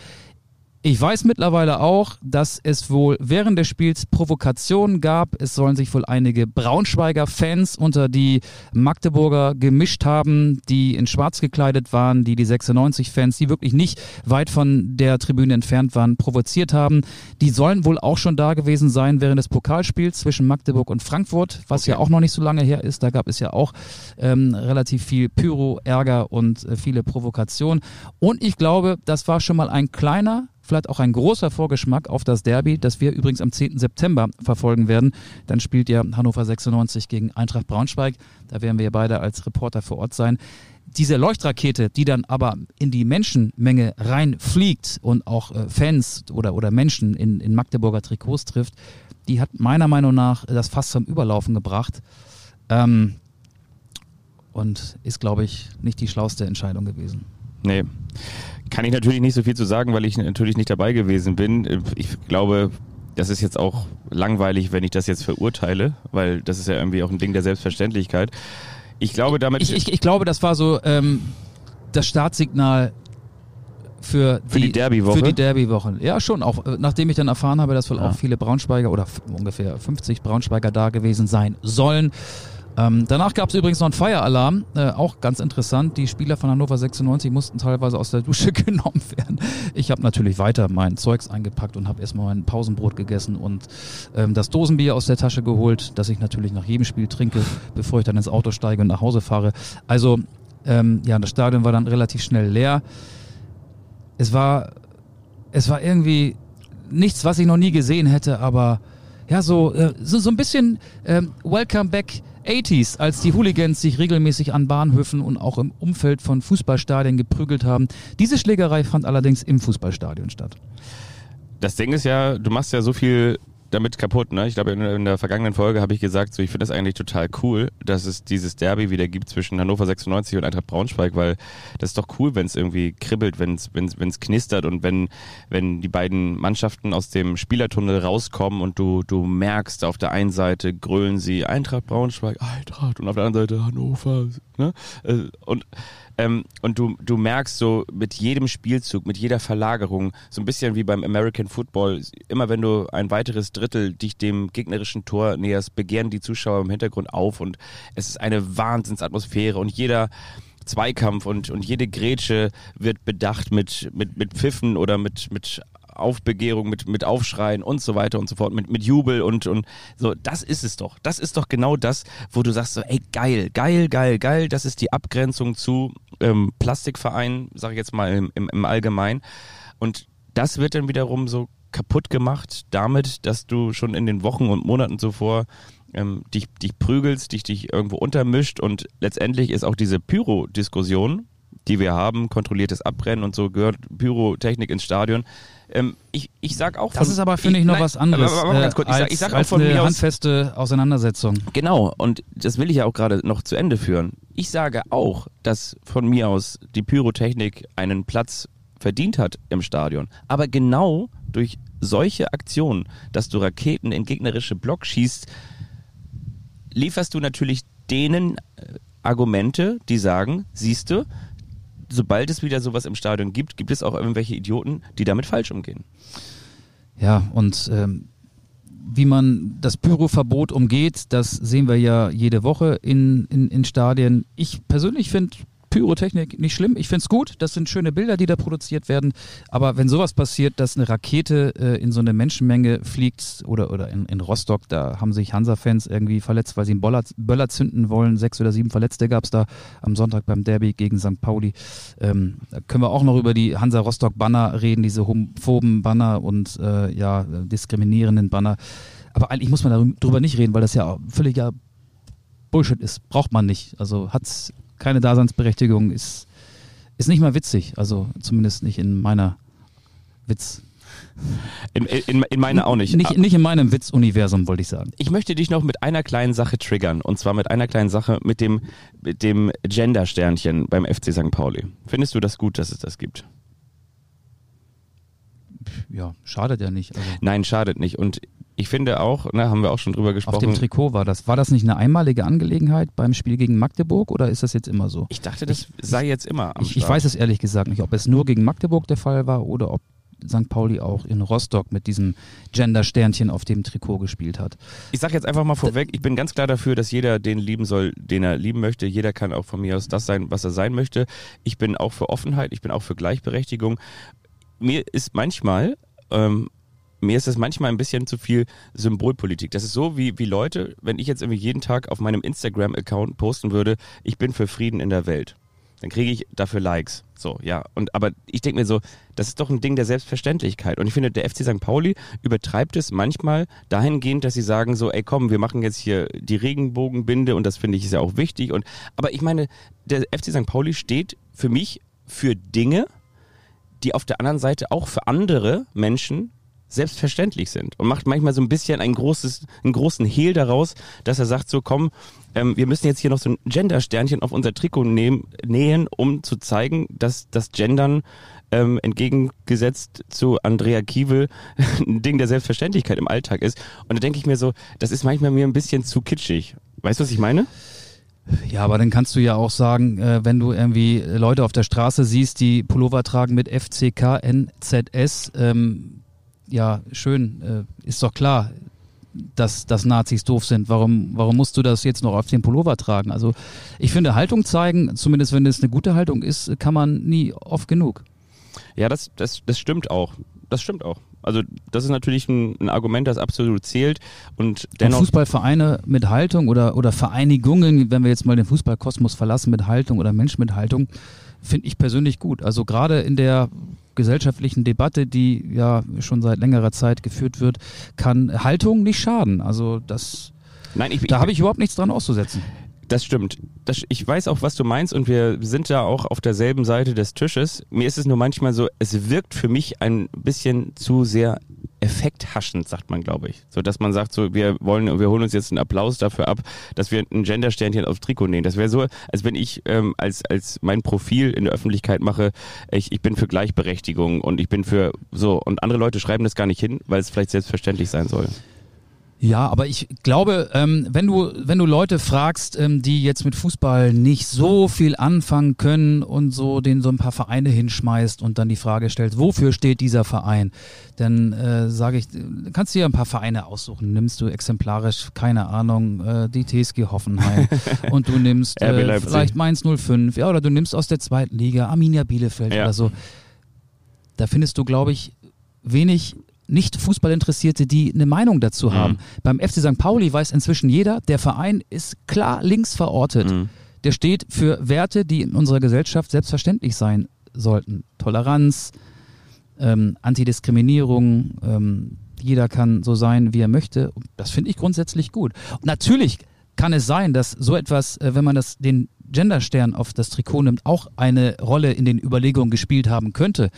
Ich weiß mittlerweile auch, dass es wohl während des Spiels Provokationen gab. Es sollen sich wohl einige Braunschweiger Fans unter die Magdeburger gemischt haben, die in schwarz gekleidet waren, die die 96 Fans, die wirklich nicht weit von der Tribüne entfernt waren, provoziert haben. Die sollen wohl auch schon da gewesen sein während des Pokalspiels zwischen Magdeburg und Frankfurt, was ja auch noch nicht so lange her ist. Da gab es ja auch ähm, relativ viel Pyro, Ärger und äh, viele Provokationen. Und ich glaube, das war schon mal ein kleiner vielleicht auch ein großer Vorgeschmack auf das Derby, das wir übrigens am 10. September verfolgen werden. Dann spielt ja Hannover 96 gegen Eintracht Braunschweig. Da werden wir beide als Reporter vor Ort sein. Diese Leuchtrakete, die dann aber in die Menschenmenge reinfliegt und auch äh, Fans oder, oder Menschen in, in Magdeburger Trikots trifft, die hat meiner Meinung nach das fast zum Überlaufen gebracht. Ähm, und ist, glaube ich, nicht die schlauste Entscheidung gewesen. Nee. Kann ich natürlich nicht so viel zu sagen, weil ich natürlich nicht dabei gewesen bin. Ich glaube, das ist jetzt auch langweilig, wenn ich das jetzt verurteile, weil das ist ja irgendwie auch ein Ding der Selbstverständlichkeit. Ich glaube damit. Ich, ich, ich glaube, das war so ähm, das Startsignal für, Für die Derbywoche? Für die Derbywoche. Ja, schon. Auch äh, nachdem ich dann erfahren habe, dass wohl Ja. auch viele Braunschweiger oder ungefähr 50 Braunschweiger da gewesen sein sollen. Ähm, danach gab es übrigens noch einen Feieralarm, äh, auch ganz interessant. Die Spieler von Hannover 96 mussten teilweise aus der Dusche genommen werden. Ich habe natürlich weiter mein Zeugs eingepackt und habe erstmal mein Pausenbrot gegessen und ähm, das Dosenbier aus der Tasche geholt, das ich natürlich nach jedem Spiel trinke, bevor ich dann ins Auto steige und nach Hause fahre. Also ähm, ja, das Stadion war dann relativ schnell leer. Es war, es war irgendwie nichts, was ich noch nie gesehen hätte, aber ja, so, äh, so, so ein bisschen ähm, Welcome Back 80s, als die Hooligans sich regelmäßig an Bahnhöfen und auch im Umfeld von Fußballstadien geprügelt haben. Diese Schlägerei fand allerdings im Fußballstadion statt. Das Ding ist ja, du machst ja so viel damit kaputt. Ne? Ich glaube, in, in der vergangenen Folge habe ich gesagt, so, ich finde das eigentlich total cool, dass es dieses Derby wieder gibt zwischen Hannover 96 und Eintracht Braunschweig, weil das ist doch cool, wenn es irgendwie kribbelt, wenn es knistert und wenn wenn die beiden Mannschaften aus dem Spielertunnel rauskommen und du du merkst, auf der einen Seite grölen sie Eintracht Braunschweig, Eintracht und auf der anderen Seite Hannover. Ne? Äh, Und Ähm, und du, du merkst so mit jedem Spielzug, mit jeder Verlagerung, so ein bisschen wie beim American Football, immer wenn du ein weiteres Drittel dich dem gegnerischen Tor näherst, begehren die Zuschauer im Hintergrund auf und es ist eine Wahnsinnsatmosphäre und jeder Zweikampf und, und jede Grätsche wird bedacht mit, mit, mit Pfiffen oder mit, mit Aufbegehrung, mit, mit Aufschreien und so weiter und so fort, mit, mit Jubel und, und so. Das ist es doch. Das ist doch genau das, wo du sagst so, ey, geil, geil, geil, geil. Das ist die Abgrenzung zu ähm, Plastikvereinen, sag ich jetzt mal im, im, im Allgemeinen. Und das wird dann wiederum so kaputt gemacht damit, dass du schon in den Wochen und Monaten zuvor ähm, dich, dich prügelst, dich, dich irgendwo untermischt und letztendlich ist auch diese Pyro-Diskussion, die wir haben, kontrolliertes Abbrennen und so gehört Pyrotechnik ins Stadion. Ähm, ich, ich sag auch von, Das ist aber, finde ich, noch nein, was anderes. Aber, aber ganz kurz, ich, sag, ich sag auch von eine mir handfeste Auseinandersetzung. Genau, und das will ich ja auch gerade noch zu Ende führen. Ich sage auch, dass von mir aus die Pyrotechnik einen Platz verdient hat im Stadion. Aber genau durch solche Aktionen, dass du Raketen in gegnerische Block schießt, lieferst du natürlich denen äh, Argumente, die sagen, siehst du, sobald es wieder sowas im Stadion gibt, gibt es auch irgendwelche Idioten, die damit falsch umgehen. Ja, und ähm, wie man das Pyroverbot umgeht, das sehen wir ja jede Woche in, in, in Stadien. Ich persönlich finde Pyrotechnik nicht schlimm. Ich finde es gut. Das sind schöne Bilder, die da produziert werden. Aber wenn sowas passiert, dass eine Rakete äh, in so eine Menschenmenge fliegt oder, oder in, in Rostock, da haben sich Hansa-Fans irgendwie verletzt, weil sie einen Boller, Böller zünden wollen. Sechs oder sieben Verletzte gab es da am Sonntag beim Derby gegen St. Pauli. Ähm, da können wir auch noch über die Hansa-Rostock-Banner reden, diese homophoben Banner und äh, ja, diskriminierenden Banner. Aber eigentlich muss man darüber nicht reden, weil das ja völliger Bullshit ist. Braucht man nicht. Also hat es keine Daseinsberechtigung, ist, ist nicht mal witzig. Also zumindest nicht in meiner Witz. In, in, in meiner auch nicht. Nicht, nicht in meinem Witzuniversum, wollte ich sagen. Ich möchte dich noch mit einer kleinen Sache triggern. Und zwar mit einer kleinen Sache mit dem, mit dem Gender-Sternchen beim FC St. Pauli. Findest du das gut, dass es das gibt? Ja, schadet ja nicht. Also. Nein, schadet nicht. Und ich finde auch, ne, haben wir auch schon drüber gesprochen. Auf dem Trikot war das. War das nicht eine einmalige Angelegenheit beim Spiel gegen Magdeburg oder ist das jetzt immer so? Ich dachte, das ich, sei jetzt immer am ich, ich weiß es ehrlich gesagt nicht, ob es nur gegen Magdeburg der Fall war oder ob St. Pauli auch in Rostock mit diesem Gender-Sternchen auf dem Trikot gespielt hat. Ich sage jetzt einfach mal vorweg, ich bin ganz klar dafür, dass jeder den lieben soll, den er lieben möchte. Jeder kann auch von mir aus das sein, was er sein möchte. Ich bin auch für Offenheit, ich bin auch für Gleichberechtigung. Mir ist manchmal ähm, mir ist das manchmal ein bisschen zu viel Symbolpolitik. Das ist so wie, wie Leute, wenn ich jetzt irgendwie jeden Tag auf meinem Instagram-Account posten würde, ich bin für Frieden in der Welt. Dann kriege ich dafür Likes. So, ja. Und aber ich denke mir so, das ist doch ein Ding der Selbstverständlichkeit. Und ich finde, der FC St. Pauli übertreibt es manchmal dahingehend, dass sie sagen so, ey komm, wir machen jetzt hier die Regenbogenbinde und das finde ich ist ja auch wichtig. Und aber ich meine, der FC St. Pauli steht für mich für Dinge, die auf der anderen Seite auch für andere Menschen selbstverständlich sind und macht manchmal so ein bisschen ein großes, einen großen Hehl daraus, dass er sagt so, komm, ähm, wir müssen jetzt hier noch so ein Gender-Sternchen auf unser Trikot nehmen, nähen, um zu zeigen, dass das Gendern ähm, entgegengesetzt zu Andrea Kiewel ein Ding der Selbstverständlichkeit im Alltag ist. Und da denke ich mir so, das ist manchmal mir ein bisschen zu kitschig. Weißt du, was ich meine? Ja, aber dann kannst du ja auch sagen, äh, wenn du irgendwie Leute auf der Straße siehst, die Pullover tragen mit FCKNZS, ähm, ja, schön, äh, ist doch klar, dass, dass Nazis doof sind. Warum, warum musst du das jetzt noch auf den Pullover tragen? Also ich finde, Haltung zeigen, zumindest wenn es eine gute Haltung ist, kann man nie oft genug. Ja, das, das, das stimmt auch. Das stimmt auch. Also das ist natürlich ein, ein Argument, das absolut zählt. Und dennoch. Und Fußballvereine mit Haltung oder, oder Vereinigungen, wenn wir jetzt mal den Fußballkosmos verlassen mit Haltung oder Mensch mit Haltung, finde ich persönlich gut. Also gerade in der gesellschaftlichen Debatte, die ja schon seit längerer Zeit geführt wird, kann Haltung nicht schaden. Also das, Nein, ich, da habe ich überhaupt nichts dran auszusetzen. Das stimmt. Das, ich weiß auch, was du meinst und wir sind da auch auf derselben Seite des Tisches. Mir ist es nur manchmal so, es wirkt für mich ein bisschen zu sehr effekthaschend, sagt man, glaube ich. So, dass man sagt, so, wir wollen, wir holen uns jetzt einen Applaus dafür ab, dass wir ein Gendersternchen aufs Trikot nähen. Das wäre so, als wenn ich ähm, als, als mein Profil in der Öffentlichkeit mache, ich, ich bin für Gleichberechtigung und ich bin für so, und andere Leute schreiben das gar nicht hin, weil es vielleicht selbstverständlich sein soll. Ja, aber ich glaube, ähm, wenn du wenn du Leute fragst, ähm, die jetzt mit Fußball nicht so viel anfangen können und so den so ein paar Vereine hinschmeißt und dann die Frage stellst, wofür steht dieser Verein, dann äh, sage ich, kannst du dir ein paar Vereine aussuchen. Nimmst du exemplarisch, keine Ahnung, äh, die TSG Hoffenheim und du nimmst äh, vielleicht Mainz 05, ja, oder du nimmst aus der zweiten Liga Arminia Bielefeld ja. oder so. Da findest du, glaube ich, wenig nicht Fußballinteressierte, die eine Meinung dazu mhm. haben. Beim FC St. Pauli weiß inzwischen jeder, der Verein ist klar links verortet. Mhm. Der steht für Werte, die in unserer Gesellschaft selbstverständlich sein sollten. Toleranz, ähm, Antidiskriminierung, ähm, jeder kann so sein, wie er möchte. Das finde ich grundsätzlich gut. Natürlich kann es sein, dass so etwas, äh, wenn man das, den Genderstern auf das Trikot nimmt, auch eine Rolle in den Überlegungen gespielt haben könnte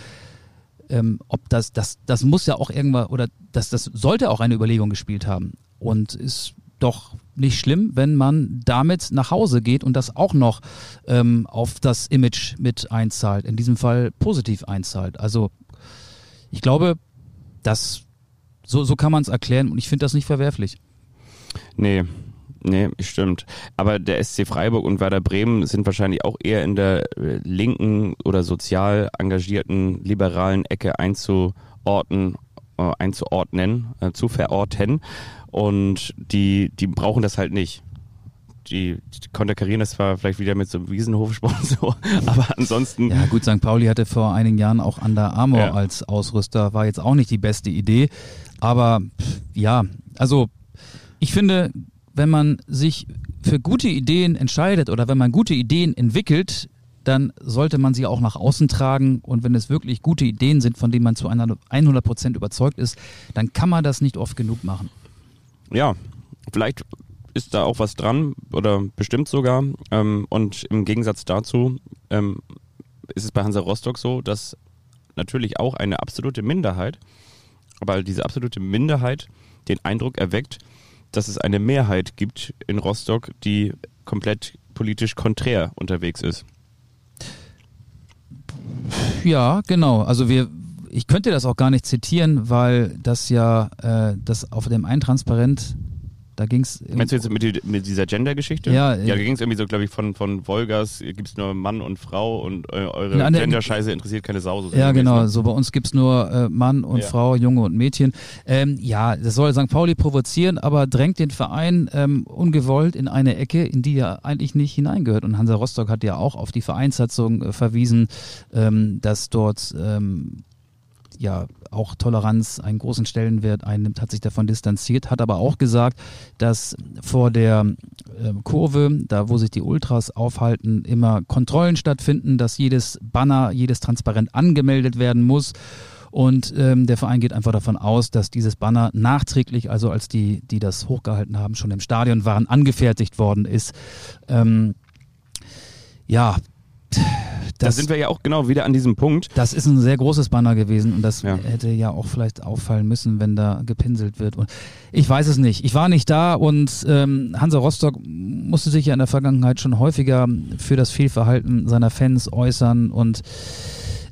ähm, ob das, das, das muss ja auch irgendwann, oder das, das sollte auch eine Überlegung gespielt haben. Und ist doch nicht schlimm, wenn man damit nach Hause geht und das auch noch ähm, auf das Image mit einzahlt, in diesem Fall positiv einzahlt. Also ich glaube, das, so, so kann man es erklären und ich finde das nicht verwerflich. Nee, Nee, stimmt. Aber der SC Freiburg und Werder Bremen sind wahrscheinlich auch eher in der äh, linken oder sozial engagierten liberalen Ecke einzuordnen, äh, einzuordnen, äh, zu verorten. Und die, die brauchen das halt nicht. Die, die konterkarieren das zwar vielleicht wieder mit so einem Wiesenhofsponsor, aber ansonsten. Ja, gut, St. Pauli hatte vor einigen Jahren auch Under Armour ja. als Ausrüster, war jetzt auch nicht die beste Idee. Aber ja, also ich finde, wenn man sich für gute Ideen entscheidet oder wenn man gute Ideen entwickelt, dann sollte man sie auch nach außen tragen. Und wenn es wirklich gute Ideen sind, von denen man zu 100 Prozent überzeugt ist, dann kann man das nicht oft genug machen. Ja, vielleicht ist da auch was dran oder bestimmt sogar. Ähm, und im Gegensatz dazu ähm, ist es bei Hansa Rostock so, dass natürlich auch eine absolute Minderheit, aber diese absolute Minderheit den Eindruck erweckt, dass es eine Mehrheit gibt in Rostock, die komplett politisch konträr unterwegs ist. Ja, genau. Also wir, ich könnte das auch gar nicht zitieren, weil das ja äh, das auf dem Eintransparent da ging's Meinst du jetzt mit, mit dieser Gender-Geschichte? Ja, ja, da ging es irgendwie so, glaube ich, von, von Wolgers gibt es nur Mann und Frau und äh, eure Gender-Scheiße interessiert keine Sau. So ja, genau. Ne? So bei uns gibt es nur äh, Mann und ja. Frau, Junge und Mädchen. Ähm, ja, das soll St. Pauli provozieren, aber drängt den Verein ähm, ungewollt in eine Ecke, in die er eigentlich nicht hineingehört. Und Hansa Rostock hat ja auch auf die Vereinssatzung äh, verwiesen, ähm, dass dort ähm, ja auch Toleranz einen großen Stellenwert einnimmt, hat sich davon distanziert, hat aber auch gesagt, dass vor der äh, Kurve, da wo sich die Ultras aufhalten, immer Kontrollen stattfinden, dass jedes Banner, jedes Transparent angemeldet werden muss. Und ähm, der Verein geht einfach davon aus, dass dieses Banner nachträglich, also als die, die das hochgehalten haben, schon im Stadion waren, angefertigt worden ist. Ähm, ja, da sind wir ja auch genau wieder an diesem Punkt. Das ist ein sehr großes Banner gewesen und das ja. hätte ja auch vielleicht auffallen müssen, wenn da gepinselt wird. Und ich weiß es nicht. Ich war nicht da und ähm, Hansa Rostock musste sich ja in der Vergangenheit schon häufiger für das Fehlverhalten seiner Fans äußern und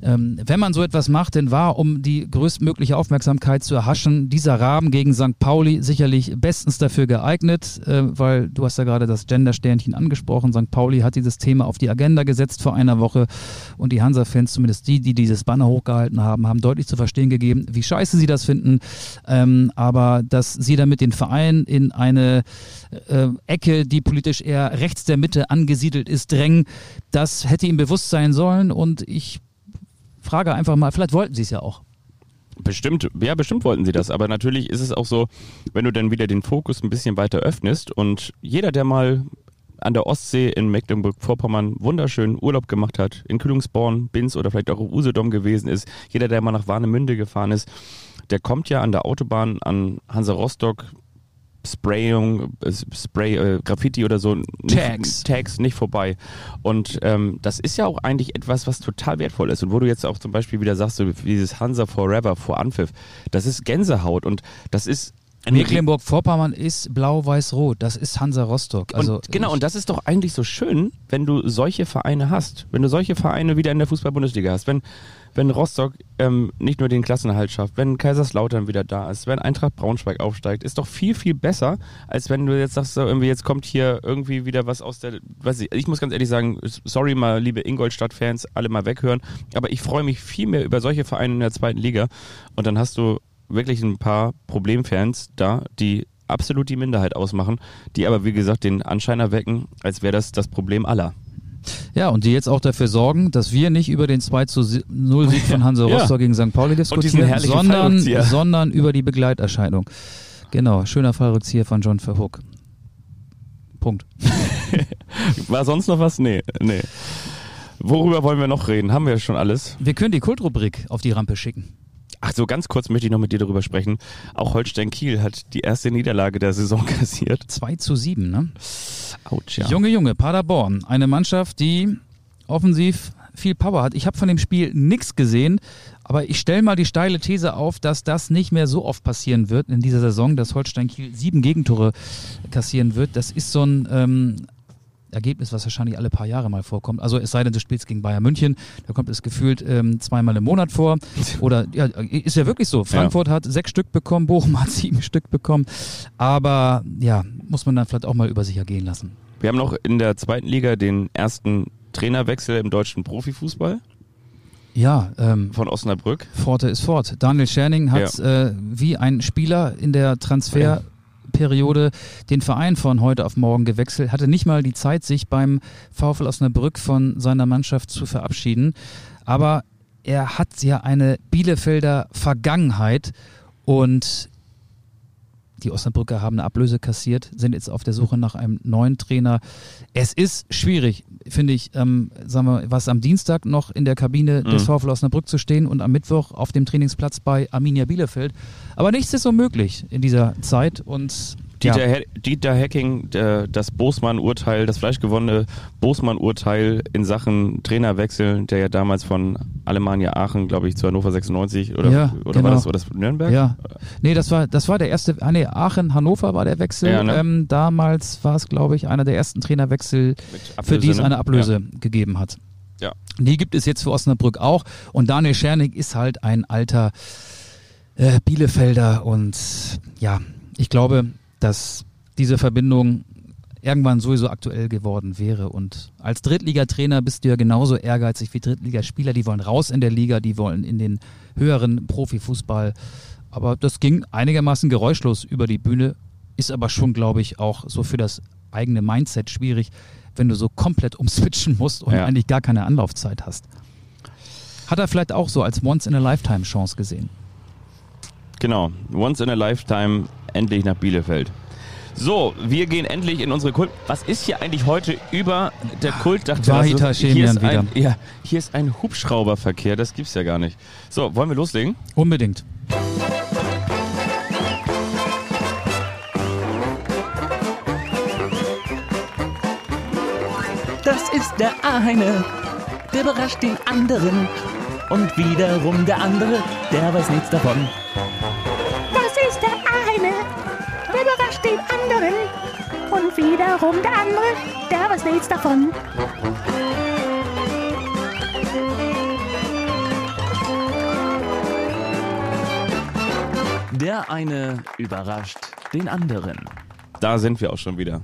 ähm, wenn man so etwas macht, denn war, um die größtmögliche Aufmerksamkeit zu erhaschen, dieser Rahmen gegen St. Pauli sicherlich bestens dafür geeignet, äh, weil du hast ja gerade das Gender-Sternchen angesprochen. St. Pauli hat dieses Thema auf die Agenda gesetzt vor einer Woche und die Hansa-Fans, zumindest die, die dieses Banner hochgehalten haben, haben deutlich zu verstehen gegeben, wie scheiße sie das finden, ähm, aber dass sie damit den Verein in eine äh, Ecke, die politisch eher rechts der Mitte angesiedelt ist, drängen, das hätte ihm bewusst sein sollen und ich frage einfach mal, vielleicht wollten sie es ja auch. Bestimmt, ja, bestimmt wollten sie das. Aber natürlich ist es auch so, wenn du dann wieder den Fokus ein bisschen weiter öffnest und jeder, der mal an der Ostsee in Mecklenburg-Vorpommern wunderschön Urlaub gemacht hat, in Kühlungsborn, Binz oder vielleicht auch Usedom gewesen ist, jeder, der mal nach Warnemünde gefahren ist, der kommt ja an der Autobahn an Hansa Rostock Sprayung, Spray, äh, Graffiti oder so, nicht, Tags. Tags nicht vorbei. Und ähm, das ist ja auch eigentlich etwas, was total wertvoll ist. Und wo du jetzt auch zum Beispiel wieder sagst, so dieses Hansa Forever vor Anpfiff, das ist Gänsehaut und das ist Mecklenburg-Vorpommern ist blau-weiß-rot. Das ist Hansa Rostock. Also und, genau, und das ist doch eigentlich so schön, wenn du solche Vereine hast. Wenn du solche Vereine wieder in der Fußball-Bundesliga hast. Wenn, wenn Rostock ähm, nicht nur den Klassenerhalt schafft, wenn Kaiserslautern wieder da ist, wenn Eintracht Braunschweig aufsteigt, ist doch viel, viel besser, als wenn du jetzt sagst, so irgendwie jetzt kommt hier irgendwie wieder was aus der, weiß ich, ich muss ganz ehrlich sagen, sorry mal, liebe Ingolstadt-Fans, alle mal weghören, aber ich freue mich viel mehr über solche Vereine in der zweiten Liga und dann hast du wirklich ein paar Problemfans da, die absolut die Minderheit ausmachen, die aber wie gesagt den Anschein erwecken, als wäre das das Problem aller. Ja, und die jetzt auch dafür sorgen, dass wir nicht über den 2 zu 0 Sieg von Hansa Rostock ja. gegen St. Pauli diskutieren, sondern, sondern über die Begleiterscheinung. Genau, schöner Fallrückzieher von John Verhook. Punkt. War sonst noch was? Nee, nee. Worüber wollen wir noch reden? Haben wir schon alles? Wir können die Kultrubrik auf die Rampe schicken. Ach so, ganz kurz möchte ich noch mit dir darüber sprechen. Auch Holstein Kiel hat die erste Niederlage der Saison kassiert. 2 zu 7, ne? Autsch, ja. Junge, Junge, Paderborn. Eine Mannschaft, die offensiv viel Power hat. Ich habe von dem Spiel nichts gesehen, aber ich stelle mal die steile These auf, dass das nicht mehr so oft passieren wird in dieser Saison, dass Holstein Kiel sieben Gegentore kassieren wird. Das ist so ein ähm, Ergebnis, was wahrscheinlich alle paar Jahre mal vorkommt. Also es sei denn, du spielst gegen Bayern München, da kommt es gefühlt ähm, zweimal im Monat vor. Oder ja, ist ja wirklich so. Frankfurt ja. hat sechs Stück bekommen, Bochum hat sieben Stück bekommen. Aber ja, muss man dann vielleicht auch mal über sich ergehen lassen. Wir haben noch in der zweiten Liga den ersten Trainerwechsel im deutschen Profifußball. Ja, ähm, von Osnabrück. Forte ist fort. Daniel Scherning hat ja. äh, wie ein Spieler in der Transfer Periode den Verein von heute auf morgen gewechselt, hatte nicht mal die Zeit, sich beim VfL Osnabrück von seiner Mannschaft zu verabschieden. Aber er hat ja eine Bielefelder Vergangenheit und die Osnabrücker haben eine Ablöse kassiert, sind jetzt auf der Suche nach einem neuen Trainer. Es ist schwierig, finde ich, ähm, sagen wir, was am Dienstag noch in der Kabine mhm. des VfL Osnabrück zu stehen und am Mittwoch auf dem Trainingsplatz bei Arminia Bielefeld. Aber nichts ist unmöglich in dieser Zeit und Dieter, ja. Dieter Hacking, der, das Bosmann-Urteil, das fleischgewonnene Bosmann-Urteil in Sachen Trainerwechsel, der ja damals von Alemannia Aachen, glaube ich, zu Hannover 96 oder, ja, oder genau. war das, oder das Nürnberg? Ja. Nee, das war, das war der erste, ah nee, Aachen-Hannover war der Wechsel. Ja, ne? ähm, damals war es, glaube ich, einer der ersten Trainerwechsel, Ablöse, für die es ne? eine Ablöse ja. gegeben hat. Ja. Die gibt es jetzt für Osnabrück auch. Und Daniel Schernig ist halt ein alter äh, Bielefelder und ja, ich glaube, dass diese Verbindung irgendwann sowieso aktuell geworden wäre. Und als Drittligatrainer bist du ja genauso ehrgeizig wie Drittligaspieler. Die wollen raus in der Liga, die wollen in den höheren Profifußball. Aber das ging einigermaßen geräuschlos über die Bühne, ist aber schon, glaube ich, auch so für das eigene Mindset schwierig, wenn du so komplett umswitchen musst und ja. eigentlich gar keine Anlaufzeit hast. Hat er vielleicht auch so als Once-in-a-Lifetime-Chance gesehen? Genau, Once in a Lifetime endlich nach Bielefeld. So, wir gehen endlich in unsere Kult. Was ist hier eigentlich heute über der Kultdach? Vahita hier, ist ein, ja, hier ist ein Hubschrauberverkehr, das gibt's ja gar nicht. So, wollen wir loslegen? Unbedingt. Das ist der eine, der überrascht den anderen. Und wiederum der andere, der weiß nichts davon. Den anderen. Und wiederum der andere, der weiß nichts davon. Der eine überrascht den anderen. Da sind wir auch schon wieder.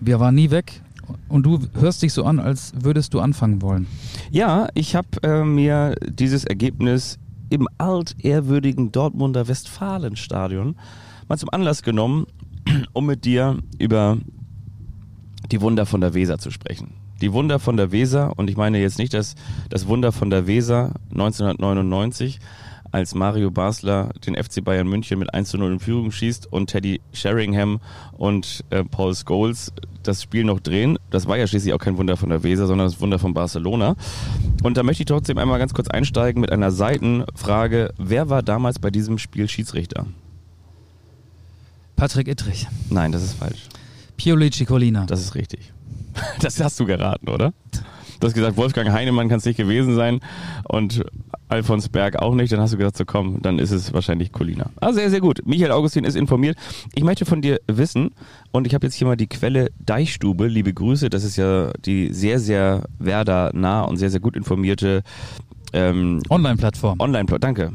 Wir waren nie weg und du hörst dich so an, als würdest du anfangen wollen. Ja, ich habe äh, mir dieses Ergebnis im altehrwürdigen Dortmunder Westfalenstadion mal zum Anlass genommen, um mit dir über die Wunder von der Weser zu sprechen. Die Wunder von der Weser, und ich meine jetzt nicht das, das Wunder von der Weser 1999, als Mario Basler den FC Bayern München mit 1 zu 0 in Führung schießt und Teddy Sheringham und äh, Paul Scholes das Spiel noch drehen. Das war ja schließlich auch kein Wunder von der Weser, sondern das Wunder von Barcelona. Und da möchte ich trotzdem einmal ganz kurz einsteigen mit einer Seitenfrage. Wer war damals bei diesem Spiel Schiedsrichter? Patrick Ittrich. Nein, das ist falsch. Pioli Cicolina. Das ist richtig. Das hast du geraten, oder? Du hast gesagt, Wolfgang Heinemann kann es nicht gewesen sein. Und Alfons Berg auch nicht. Dann hast du gesagt, so komm, dann ist es wahrscheinlich Colina. Ah, sehr, sehr gut. Michael Augustin ist informiert. Ich möchte von dir wissen, und ich habe jetzt hier mal die Quelle Deichstube. Liebe Grüße, das ist ja die sehr, sehr Werder nah und sehr, sehr gut informierte ähm, Online-Plattform. Online-Plattform. Danke.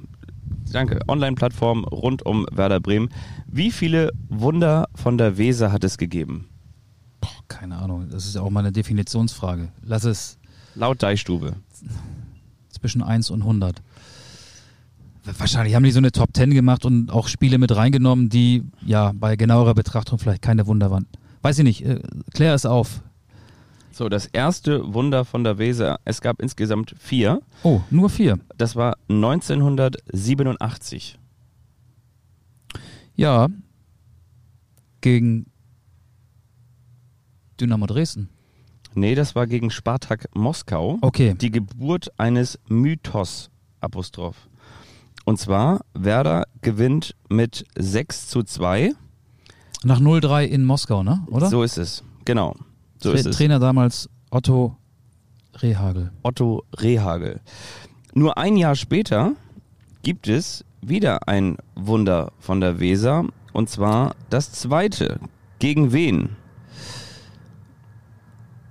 Danke. Online-Plattform rund um Werder Bremen. Wie viele Wunder von der Weser hat es gegeben? Boah, keine Ahnung. Das ist ja auch mal eine Definitionsfrage. Lass es Laut Deichstube. zwischen 1 und 100. Wahrscheinlich haben die so eine Top 10 gemacht und auch Spiele mit reingenommen, die ja bei genauerer Betrachtung vielleicht keine Wunder waren. Weiß ich nicht. Äh, klär es auf. So, das erste Wunder von der Weser. Es gab insgesamt vier. Oh, nur vier. Das war 1987. Ja. Gegen Dynamo Dresden. Nee, das war gegen Spartak Moskau. Okay. Die Geburt eines Mythos, Apostroph. Und zwar, Werder gewinnt mit 6 zu 2. Nach 0-3 in Moskau, ne? Oder? So ist es. Genau. So Tra ist es. Trainer damals Otto Rehagel. Otto Rehagel. Nur ein Jahr später gibt es wieder ein Wunder von der Weser. Und zwar das zweite. Gegen wen?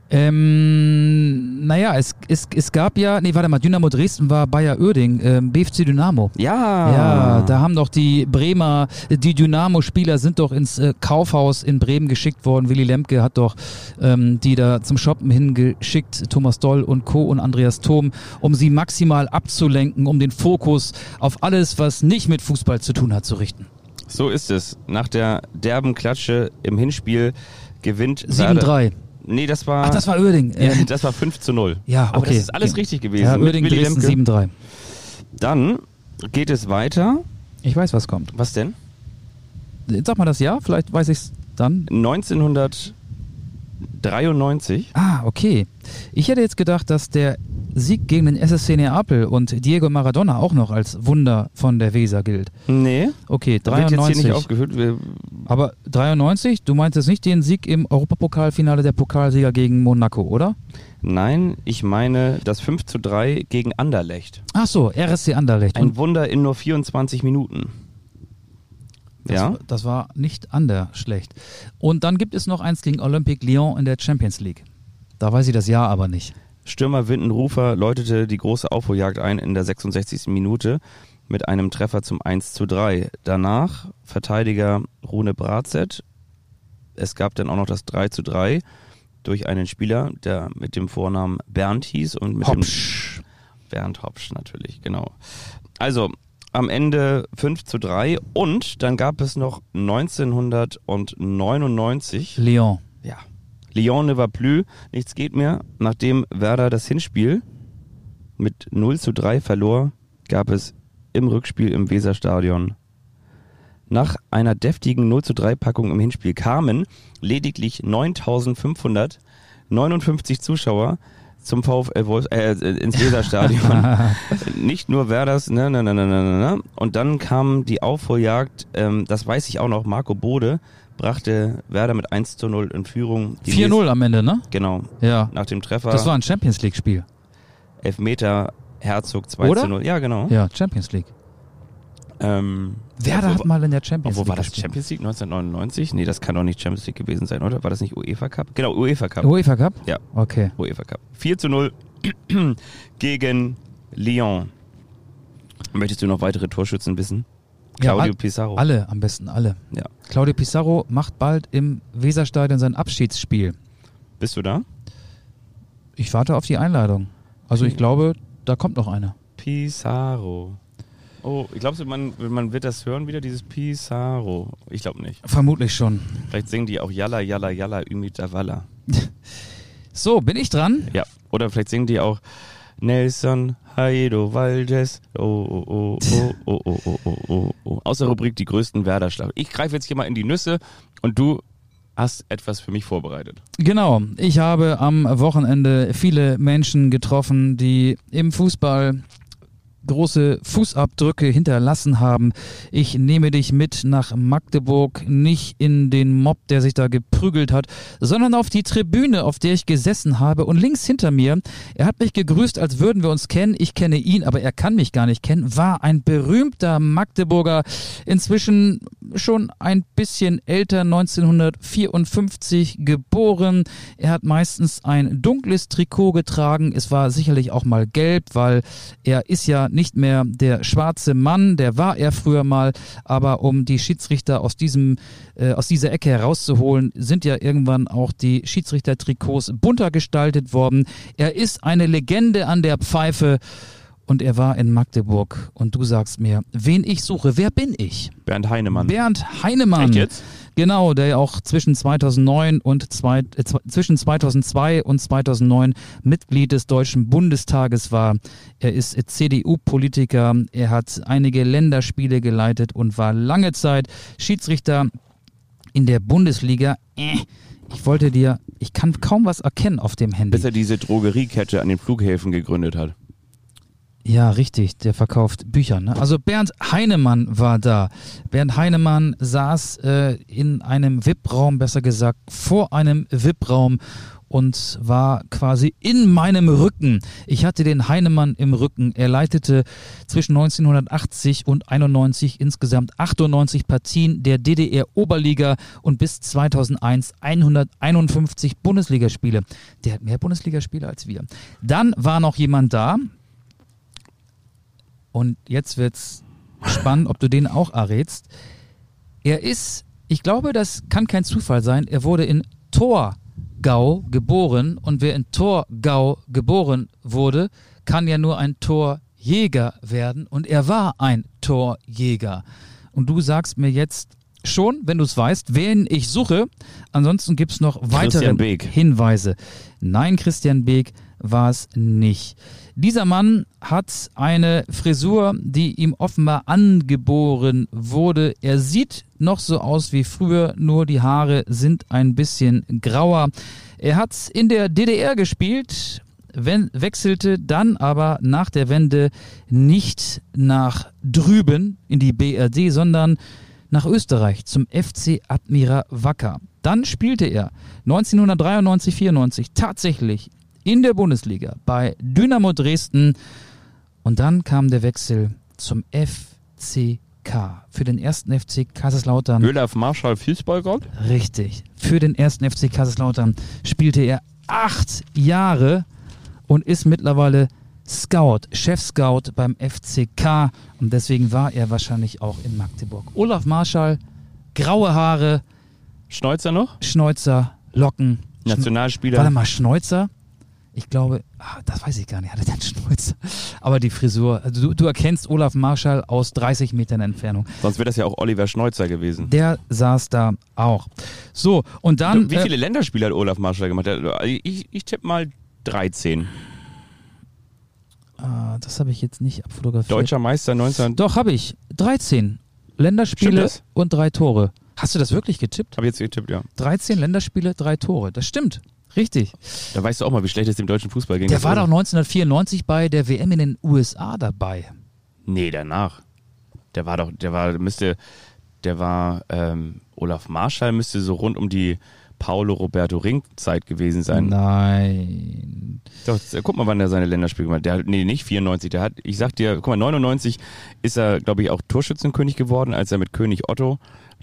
Ähm, naja, es, es, es gab ja, nee, warte mal, Dynamo Dresden war Bayer Oerding, ähm, BFC Dynamo. Ja. Ja, da haben doch die Bremer, die Dynamo-Spieler sind doch ins äh, Kaufhaus in Bremen geschickt worden. Willy Lemke hat doch ähm, die da zum Shoppen hingeschickt, Thomas Doll und Co. und Andreas Thom, um sie maximal abzulenken, um den Fokus auf alles, was nicht mit Fußball zu tun hat, zu richten. So ist es. Nach der derben Klatsche im Hinspiel gewinnt Werder- 7-3. Nee, das war. Ach, das war Oerding. ja, Ähm, das war 5 zu 0. ja, Aber das okay. ist alles Okay. richtig gewesen. ja, Oerding Dresden Lemke. 7-3. Dann geht es weiter. Ich weiß, was kommt. Was denn? Sag mal das Jahr, vielleicht weiß ich es dann. 1993. Ah, okay. Ich hätte jetzt gedacht, dass der Sieg gegen den SSC Neapel und Diego Maradona auch noch als Wunder von der Weser gilt. Nee. Okay, Da wird jetzt hier 93. nicht aufgeführt. Wir, Aber 93, du meinst jetzt nicht den Sieg im Europapokalfinale der Pokalsieger gegen Monaco, oder? nein, ich meine das 5 zu 3 gegen Anderlecht. Ach so, RSC Anderlecht. Ein Und Wunder in nur 24 Minuten. das, ja. das war nicht Ander schlecht. Und dann gibt es noch eins gegen Olympique Lyon in der Champions League. Da weiß ich das Jahr aber nicht. Stürmer Windenrufer läutete die große Aufholjagd ein in der 66. Minute mit einem Treffer zum 1 zu 3. Danach Verteidiger Rune Bratzett. Es gab dann auch noch das 3 zu 3 durch einen Spieler, der mit dem Vornamen Bernd hieß und mit Hopsch. dem Bernd Hopsch natürlich, genau. Also am Ende 5 zu 3 und dann gab es noch 1999 Lyon. ja. Lyon ne va plus, nichts geht mehr. Nachdem Werder das Hinspiel mit 0 zu 3 verlor, gab es im Rückspiel im Weserstadion nach einer deftigen 0 zu 3 Packung im Hinspiel kamen lediglich 9559 Zuschauer zum VfL Wolfs äh, ins Weserstadion. Nicht nur Werders, ne, ne, ne, ne, ne, ne, ne. Und dann kam die Aufholjagd, ähm, das weiß ich auch noch, Marco Bode brachte Werder mit 1 zu 0 in Führung. Die 4-0 am Ende, ne? Genau. Ja. Nach dem Treffer Das war ein Champions League-Spiel. Elfmeter Herzog 2 Oder? zu 0. Ja, genau. Ja, Champions League. Ähm, Werder hat mal in der Champions League war das gespielt. Champions League 1999? Nee, das kann doch nicht Champions League gewesen sein, oder? War das nicht UEFA Cup? Genau, UEFA Cup. UEFA Cup? Ja. Okay. UEFA Cup. 4 zu 0 gegen Lyon. Möchtest du noch weitere Torschützen wissen? Ja, Claudio all- Pizarro. Alle, am besten alle. Ja. Claudio Pizarro macht bald im Weserstadion sein Abschiedsspiel. Bist du da? Ich warte auf die Einladung. Also ich glaube, da kommt noch eine. Pizarro. Oh, ich glaube, man, man wird das hören wieder, dieses Pizarro. Ich glaube nicht. Vermutlich schon. Vielleicht singen die auch Yalla, Yalla, Yalla, Ümita Walla. So, bin ich dran? Ja. Oder vielleicht singen die auch Nelson Haido Valdes. Oh, oh, oh, oh, oh, oh, oh, oh, oh, oh. Aus der Rubrik die größten Werder-Schlacht. Ich greife jetzt hier mal in die Nüsse und du hast etwas für mich vorbereitet. Genau. Ich habe am Wochenende viele Menschen getroffen, die im Fußball große Fußabdrücke hinterlassen haben. Ich nehme dich mit nach Magdeburg, nicht in den Mob, der sich da geprügelt hat, sondern auf die Tribüne, auf der ich gesessen habe. Und links hinter mir, er hat mich gegrüßt, als würden wir uns kennen. Ich kenne ihn, aber er kann mich gar nicht kennen, war ein berühmter Magdeburger, inzwischen schon ein bisschen älter, 1954 geboren. Er hat meistens ein dunkles Trikot getragen. Es war sicherlich auch mal gelb, weil er ist ja nicht mehr der schwarze Mann, der war er früher mal, aber um die Schiedsrichter aus diesem äh, aus dieser Ecke herauszuholen, sind ja irgendwann auch die Schiedsrichtertrikots bunter gestaltet worden. Er ist eine Legende an der Pfeife und er war in Magdeburg und du sagst mir, wen ich suche, wer bin ich? Bernd Heinemann. Bernd Heinemann. Echt jetzt? Genau, der ja auch zwischen 2009 und zwei, äh, zwischen 2002 und 2009 Mitglied des Deutschen Bundestages war. Er ist CDU-Politiker, er hat einige Länderspiele geleitet und war lange Zeit Schiedsrichter in der Bundesliga. Äh, ich wollte dir, ich kann kaum was erkennen auf dem Handy. Bis er diese Drogeriekette an den Flughäfen gegründet hat. Ja, richtig, der verkauft Bücher. Ne? Also Bernd Heinemann war da. Bernd Heinemann saß äh, in einem VIP-Raum, besser gesagt vor einem VIP-Raum und war quasi in meinem Rücken. Ich hatte den Heinemann im Rücken. Er leitete zwischen 1980 und 91 insgesamt 98 Partien der DDR Oberliga und bis 2001 151 Bundesligaspiele. Der hat mehr Bundesligaspiele als wir. Dann war noch jemand da, und jetzt wird's spannend, ob du den auch errätst. Er ist, ich glaube, das kann kein Zufall sein. Er wurde in Torgau geboren und wer in Torgau geboren wurde, kann ja nur ein Torjäger werden und er war ein Torjäger. Und du sagst mir jetzt schon, wenn du es weißt, wen ich suche. Ansonsten gibt es noch weitere. Hinweise. Nein, Christian Beek war es nicht. Dieser Mann hat eine Frisur, die ihm offenbar angeboren wurde. Er sieht noch so aus wie früher, nur die Haare sind ein bisschen grauer. Er hat in der DDR gespielt, wechselte dann aber nach der Wende nicht nach drüben in die BRD, sondern nach Österreich zum FC Admira Wacker. Dann spielte er 1993-94 tatsächlich in der Bundesliga bei Dynamo Dresden und dann kam der Wechsel zum FCK für den ersten FC Kaiserslautern. Olaf Marschall Fußballgott? Richtig. Für den ersten FC Kaiserslautern spielte er acht Jahre und ist mittlerweile Scout, Chef-Scout beim FCK und deswegen war er wahrscheinlich auch in Magdeburg. Olaf Marschall, graue Haare, Schneuzer noch? Schnäuzer, Locken. Nationalspieler. Warte mal, Schnäuzer? Ich glaube, ah, das weiß ich gar nicht, hatte einen Schnäuzer. Aber die Frisur, also du, du erkennst Olaf Marschall aus 30 Metern Entfernung. Sonst wäre das ja auch Oliver Schneuzer gewesen. Der saß da auch. So, und dann. Wie viele äh, Länderspiele hat Olaf Marschall gemacht? Der- Ich, ich tippe mal 13. ah, das habe ich jetzt nicht abfotografiert. Deutscher Meister 19. Doch, habe ich. 13 Länderspiele und drei Tore. Hast du das wirklich getippt? Habe jetzt getippt, ja. 13 Länderspiele, drei Tore. Das stimmt. Richtig. Da weißt du auch mal, wie schlecht es dem deutschen Fußball ging. Der war doch wurde- 1994 bei der WM in den USA dabei. Nee, danach. Der war doch, der war, müsste, der war, ähm, Olaf Marschall müsste so rund um die Paolo Roberto Ring Zeit gewesen sein. Nein. Doch, äh, guck mal, wann er seine Länderspiele gemacht hat. Der hat, nee, nicht 94. Der hat, ich sag dir, guck mal, 99 ist er, glaube ich, auch Torschützenkönig geworden, als er mit König Otto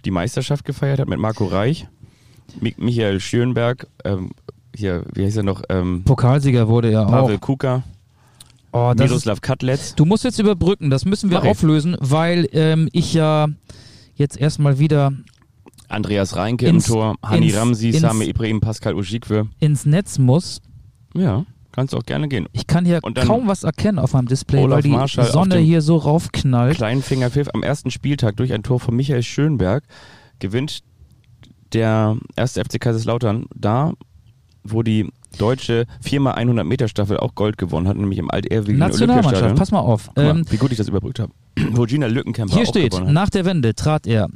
die Meisterschaft gefeiert hat, mit Marco Reich, Mi Michael Schönberg, ähm, hier, wie heißt er noch, ähm, Pokalsieger wurde er Pavel auch. Kuka, Oh, das Miroslav Katlec. du musst jetzt überbrücken, das müssen wir Mach ich. auflösen, weil ähm, ich ja jetzt erstmal wieder Andreas Reinke Ins- im Tor, Hani ins- Ramsi, ins- Sami Ibrahim, Pascal Ujikwe. ins Netz muss. Ja, kannst auch gerne gehen. Ich kann hier kaum was erkennen auf meinem Display, Olaf weil die Marschall Sonne hier so raufknallt. Kleinfingerpfiff am ersten Spieltag durch ein Tor von Michael Schönberg gewinnt der erste FC Kaiserslautern da, wo die deutsche 4x100 Meter Staffel auch Gold gewonnen hat, nämlich im altehrwürdigen Nationalmannschaft, pass mal auf. Mal, Ähm, wie gut ich das überbrückt habe. Wo Gina Lückenkämper hier steht, nach der Wende trat er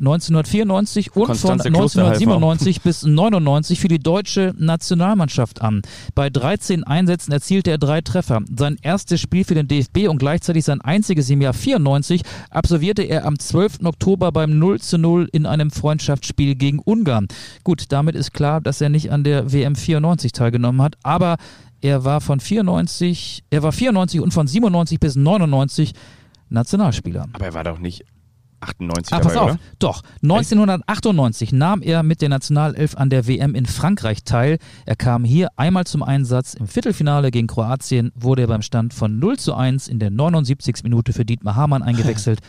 1994 und Konstanze von Klosterhalfer 1997 bis 99 für die deutsche Nationalmannschaft an. Bei 13 Einsätzen erzielte er drei Treffer. Sein erstes Spiel für den DFB und gleichzeitig sein einziges im Jahr 94 absolvierte er am 12. Oktober beim 0 zu 0 in einem Freundschaftsspiel gegen Ungarn. Gut, damit ist klar, dass er nicht an der WM 94 teilgenommen hat, aber er war von 94, er war 94 und von 97 bis 99 Nationalspieler. Aber er war doch nicht 98 Ah, dabei, pass auf. oder? Doch, 1998 nahm er mit der Nationalelf an der WM in Frankreich teil. Er kam hier einmal zum Einsatz. Im Viertelfinale gegen Kroatien wurde er beim Stand von 0 zu 1 in der 79. Minute für Dietmar Hamann eingewechselt.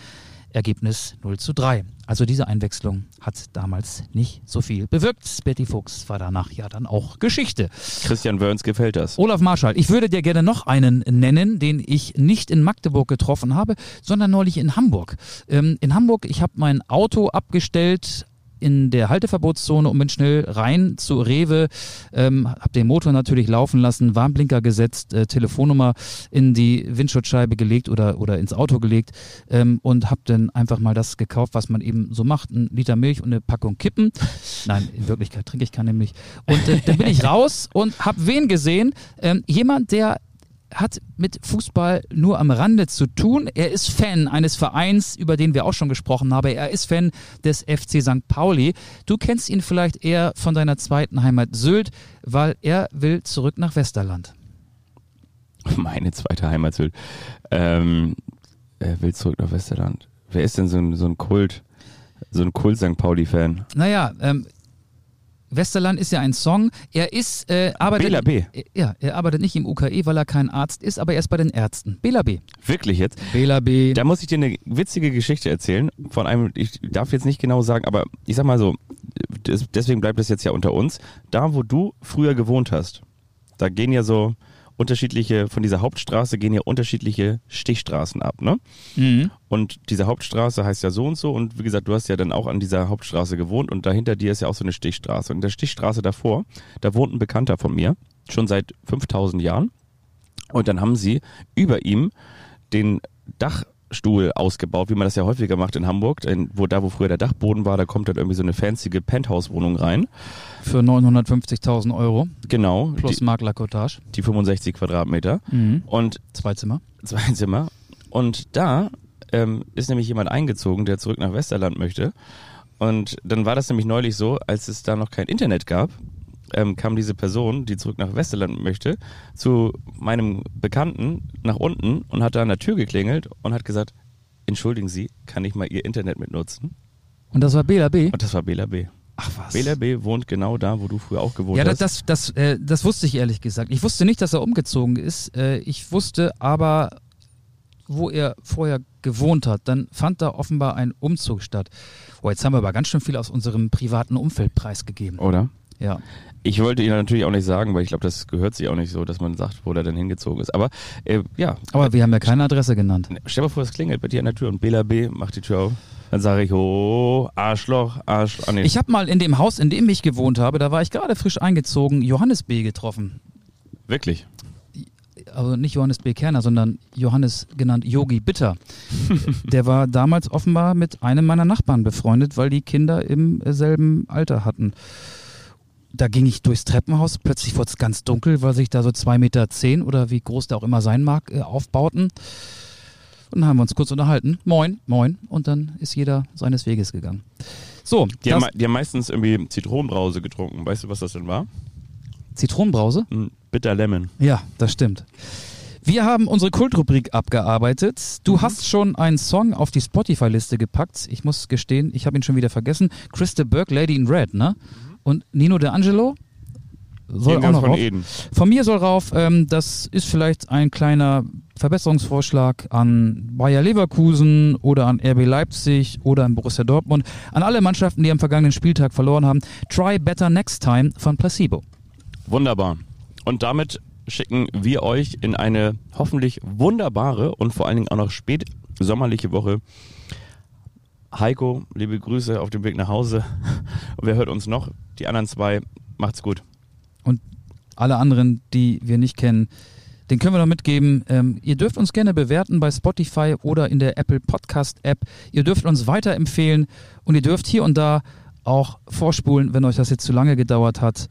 Ergebnis 0 zu 3. Also diese Einwechslung hat damals nicht so viel bewirkt. Betty Fuchs war danach ja dann auch Geschichte. Christian Wörns gefällt das. Olaf Marschall, ich würde dir gerne noch einen nennen, den ich nicht in Magdeburg getroffen habe, sondern neulich in Hamburg. Ähm, in Hamburg, ich habe mein Auto abgestellt in der Halteverbotszone und bin schnell rein zu Rewe, ähm, habe den Motor natürlich laufen lassen, Warnblinker gesetzt, äh, Telefonnummer in die Windschutzscheibe gelegt oder, oder ins Auto gelegt ähm, und habe dann einfach mal das gekauft, was man eben so macht, ein Liter Milch und eine Packung Kippen. Nein, in Wirklichkeit trinke ich keine Milch. Und äh, dann bin ich raus und habe wen gesehen? Ähm, jemand, der hat mit Fußball nur am Rande zu tun. Er ist Fan eines Vereins, über den wir auch schon gesprochen haben. Er ist Fan des FC St. Pauli. Du kennst ihn vielleicht eher von deiner zweiten Heimat Sylt, weil er will zurück nach Westerland. Meine zweite Heimat Sylt. Ähm, er will zurück nach Westerland. Wer ist denn so ein, so ein Kult, so ein Kult St. Pauli-Fan? Naja, ähm, Westerland ist ja ein Song. Er ist, äh, arbeitet, Bela B. Äh, Ja, er arbeitet nicht im UKE, weil er kein Arzt ist, aber er ist bei den Ärzten. Bela B. Wirklich jetzt? Bela B. Da muss ich dir eine witzige Geschichte erzählen von einem, ich darf jetzt nicht genau sagen, aber ich sag mal so, des- deswegen bleibt es jetzt ja unter uns. Da, wo du früher gewohnt hast, da gehen ja so unterschiedliche, von dieser Hauptstraße gehen ja unterschiedliche Stichstraßen ab, ne? Mhm. Und diese Hauptstraße heißt ja so und so und wie gesagt, du hast ja dann auch an dieser Hauptstraße gewohnt und dahinter dir ist ja auch so eine Stichstraße. Und in der Stichstraße davor, da wohnt ein Bekannter von mir, schon seit 5000 Jahren. Und dann haben sie über ihm den Dachstuhl ausgebaut, wie man das ja häufiger macht in Hamburg, in, wo da, wo früher der Dachboden war, da kommt dann irgendwie so eine fancy Penthouse-Wohnung rein. Für 950.000 Euro Genau, plus die, Maklercottage. die 65 Quadratmeter. Mhm. Und Zwei Zimmer. zwei Zimmer. Und da ähm, ist nämlich jemand eingezogen, der zurück nach Westerland möchte. Und dann war das nämlich neulich so, als es da noch kein Internet gab, ähm, kam diese Person, die zurück nach Westerland möchte, zu meinem Bekannten nach unten und hat da an der Tür geklingelt und hat gesagt, entschuldigen Sie, kann ich mal Ihr Internet mitnutzen? Und das war Bela B. Und das war Bela B. Ach was. Bela B wohnt genau da, wo du früher auch gewohnt Ja, hast. das, das, das, äh, das wusste ich ehrlich gesagt. Ich wusste nicht, dass er umgezogen ist. Äh, ich wusste aber, wo er vorher gewohnt hat. Dann fand da offenbar ein Umzug statt. Boah, jetzt haben wir aber ganz schön viel aus unserem privaten Umfeld preisgegeben. Oder? Ja. Ich wollte Ihnen natürlich auch nicht sagen, weil ich glaube, das gehört sich auch nicht so, dass man sagt, wo der denn hingezogen ist. Aber äh, ja, Aber wir haben ja keine Adresse genannt. stell dir mal vor, es klingelt bei dir an der Tür und Bela B macht die Tür auf. Dann sage ich, oh, Arschloch, Arschloch. Ah, nee. Ich habe mal in dem Haus, in dem ich gewohnt habe, da war ich gerade frisch eingezogen, Johannes B. getroffen. Wirklich. also nicht Johannes B. Kerner, sondern Johannes genannt Yogi Bitter. Der war damals offenbar mit einem meiner Nachbarn befreundet, weil die Kinder im selben Alter hatten. Da ging ich durchs Treppenhaus, plötzlich wurde es ganz dunkel, weil sich da so zwei Meter zehn oder wie groß der auch immer sein mag, äh, aufbauten. Und dann haben wir uns kurz unterhalten. Moin, moin. Und dann ist jeder seines Weges gegangen. So, Die haben, die haben meistens irgendwie Zitronenbrause getrunken. Weißt du, was das denn war? Zitronenbrause? Ein Bitter Lemon. Ja, das stimmt. Wir haben unsere Kultrubrik abgearbeitet. Du hast schon einen Song auf die Spotify-Liste gepackt. Ich muss gestehen, ich habe ihn schon wieder vergessen. Christa Burke, Lady in Red, ne? Und Nino De Angelo soll auch Irgendwas noch von rauf. Eden. Von mir soll rauf. Ähm, das ist vielleicht ein kleiner Verbesserungsvorschlag an Bayer Leverkusen oder an RB Leipzig oder an Borussia Dortmund. An alle Mannschaften, die am vergangenen Spieltag verloren haben. Try Better Next Time von Placebo. Wunderbar. Und damit schicken wir euch in eine hoffentlich wunderbare und vor allen Dingen auch noch spät sommerliche Woche. Heiko, liebe Grüße auf dem Weg nach Hause. Und wer hört uns noch? Die anderen zwei, macht's gut. Und alle anderen, die wir nicht kennen, den können wir noch mitgeben. Ähm, ihr dürft uns gerne bewerten bei Spotify oder in der Apple Podcast App. Ihr dürft uns weiterempfehlen und ihr dürft hier und da auch vorspulen, wenn euch das jetzt zu lange gedauert hat.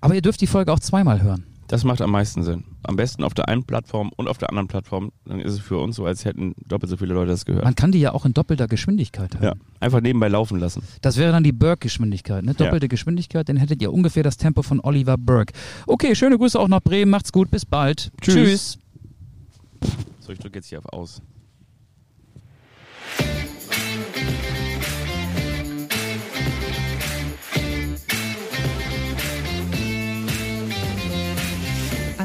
Aber ihr dürft die Folge auch zweimal hören. Das macht am meisten Sinn. Am besten auf der einen Plattform und auf der anderen Plattform. Dann ist es für uns so, als hätten doppelt so viele Leute das gehört. Man kann die ja auch in doppelter Geschwindigkeit hören. Ja, einfach nebenbei laufen lassen. Das wäre dann die Burke-Geschwindigkeit, ne? Doppelte Ja. Geschwindigkeit, dann hättet ihr ungefähr das Tempo von Oliver Burke. Okay, schöne Grüße auch nach Bremen, macht's gut, bis bald. Tschüss. So, ich drücke jetzt hier auf Aus.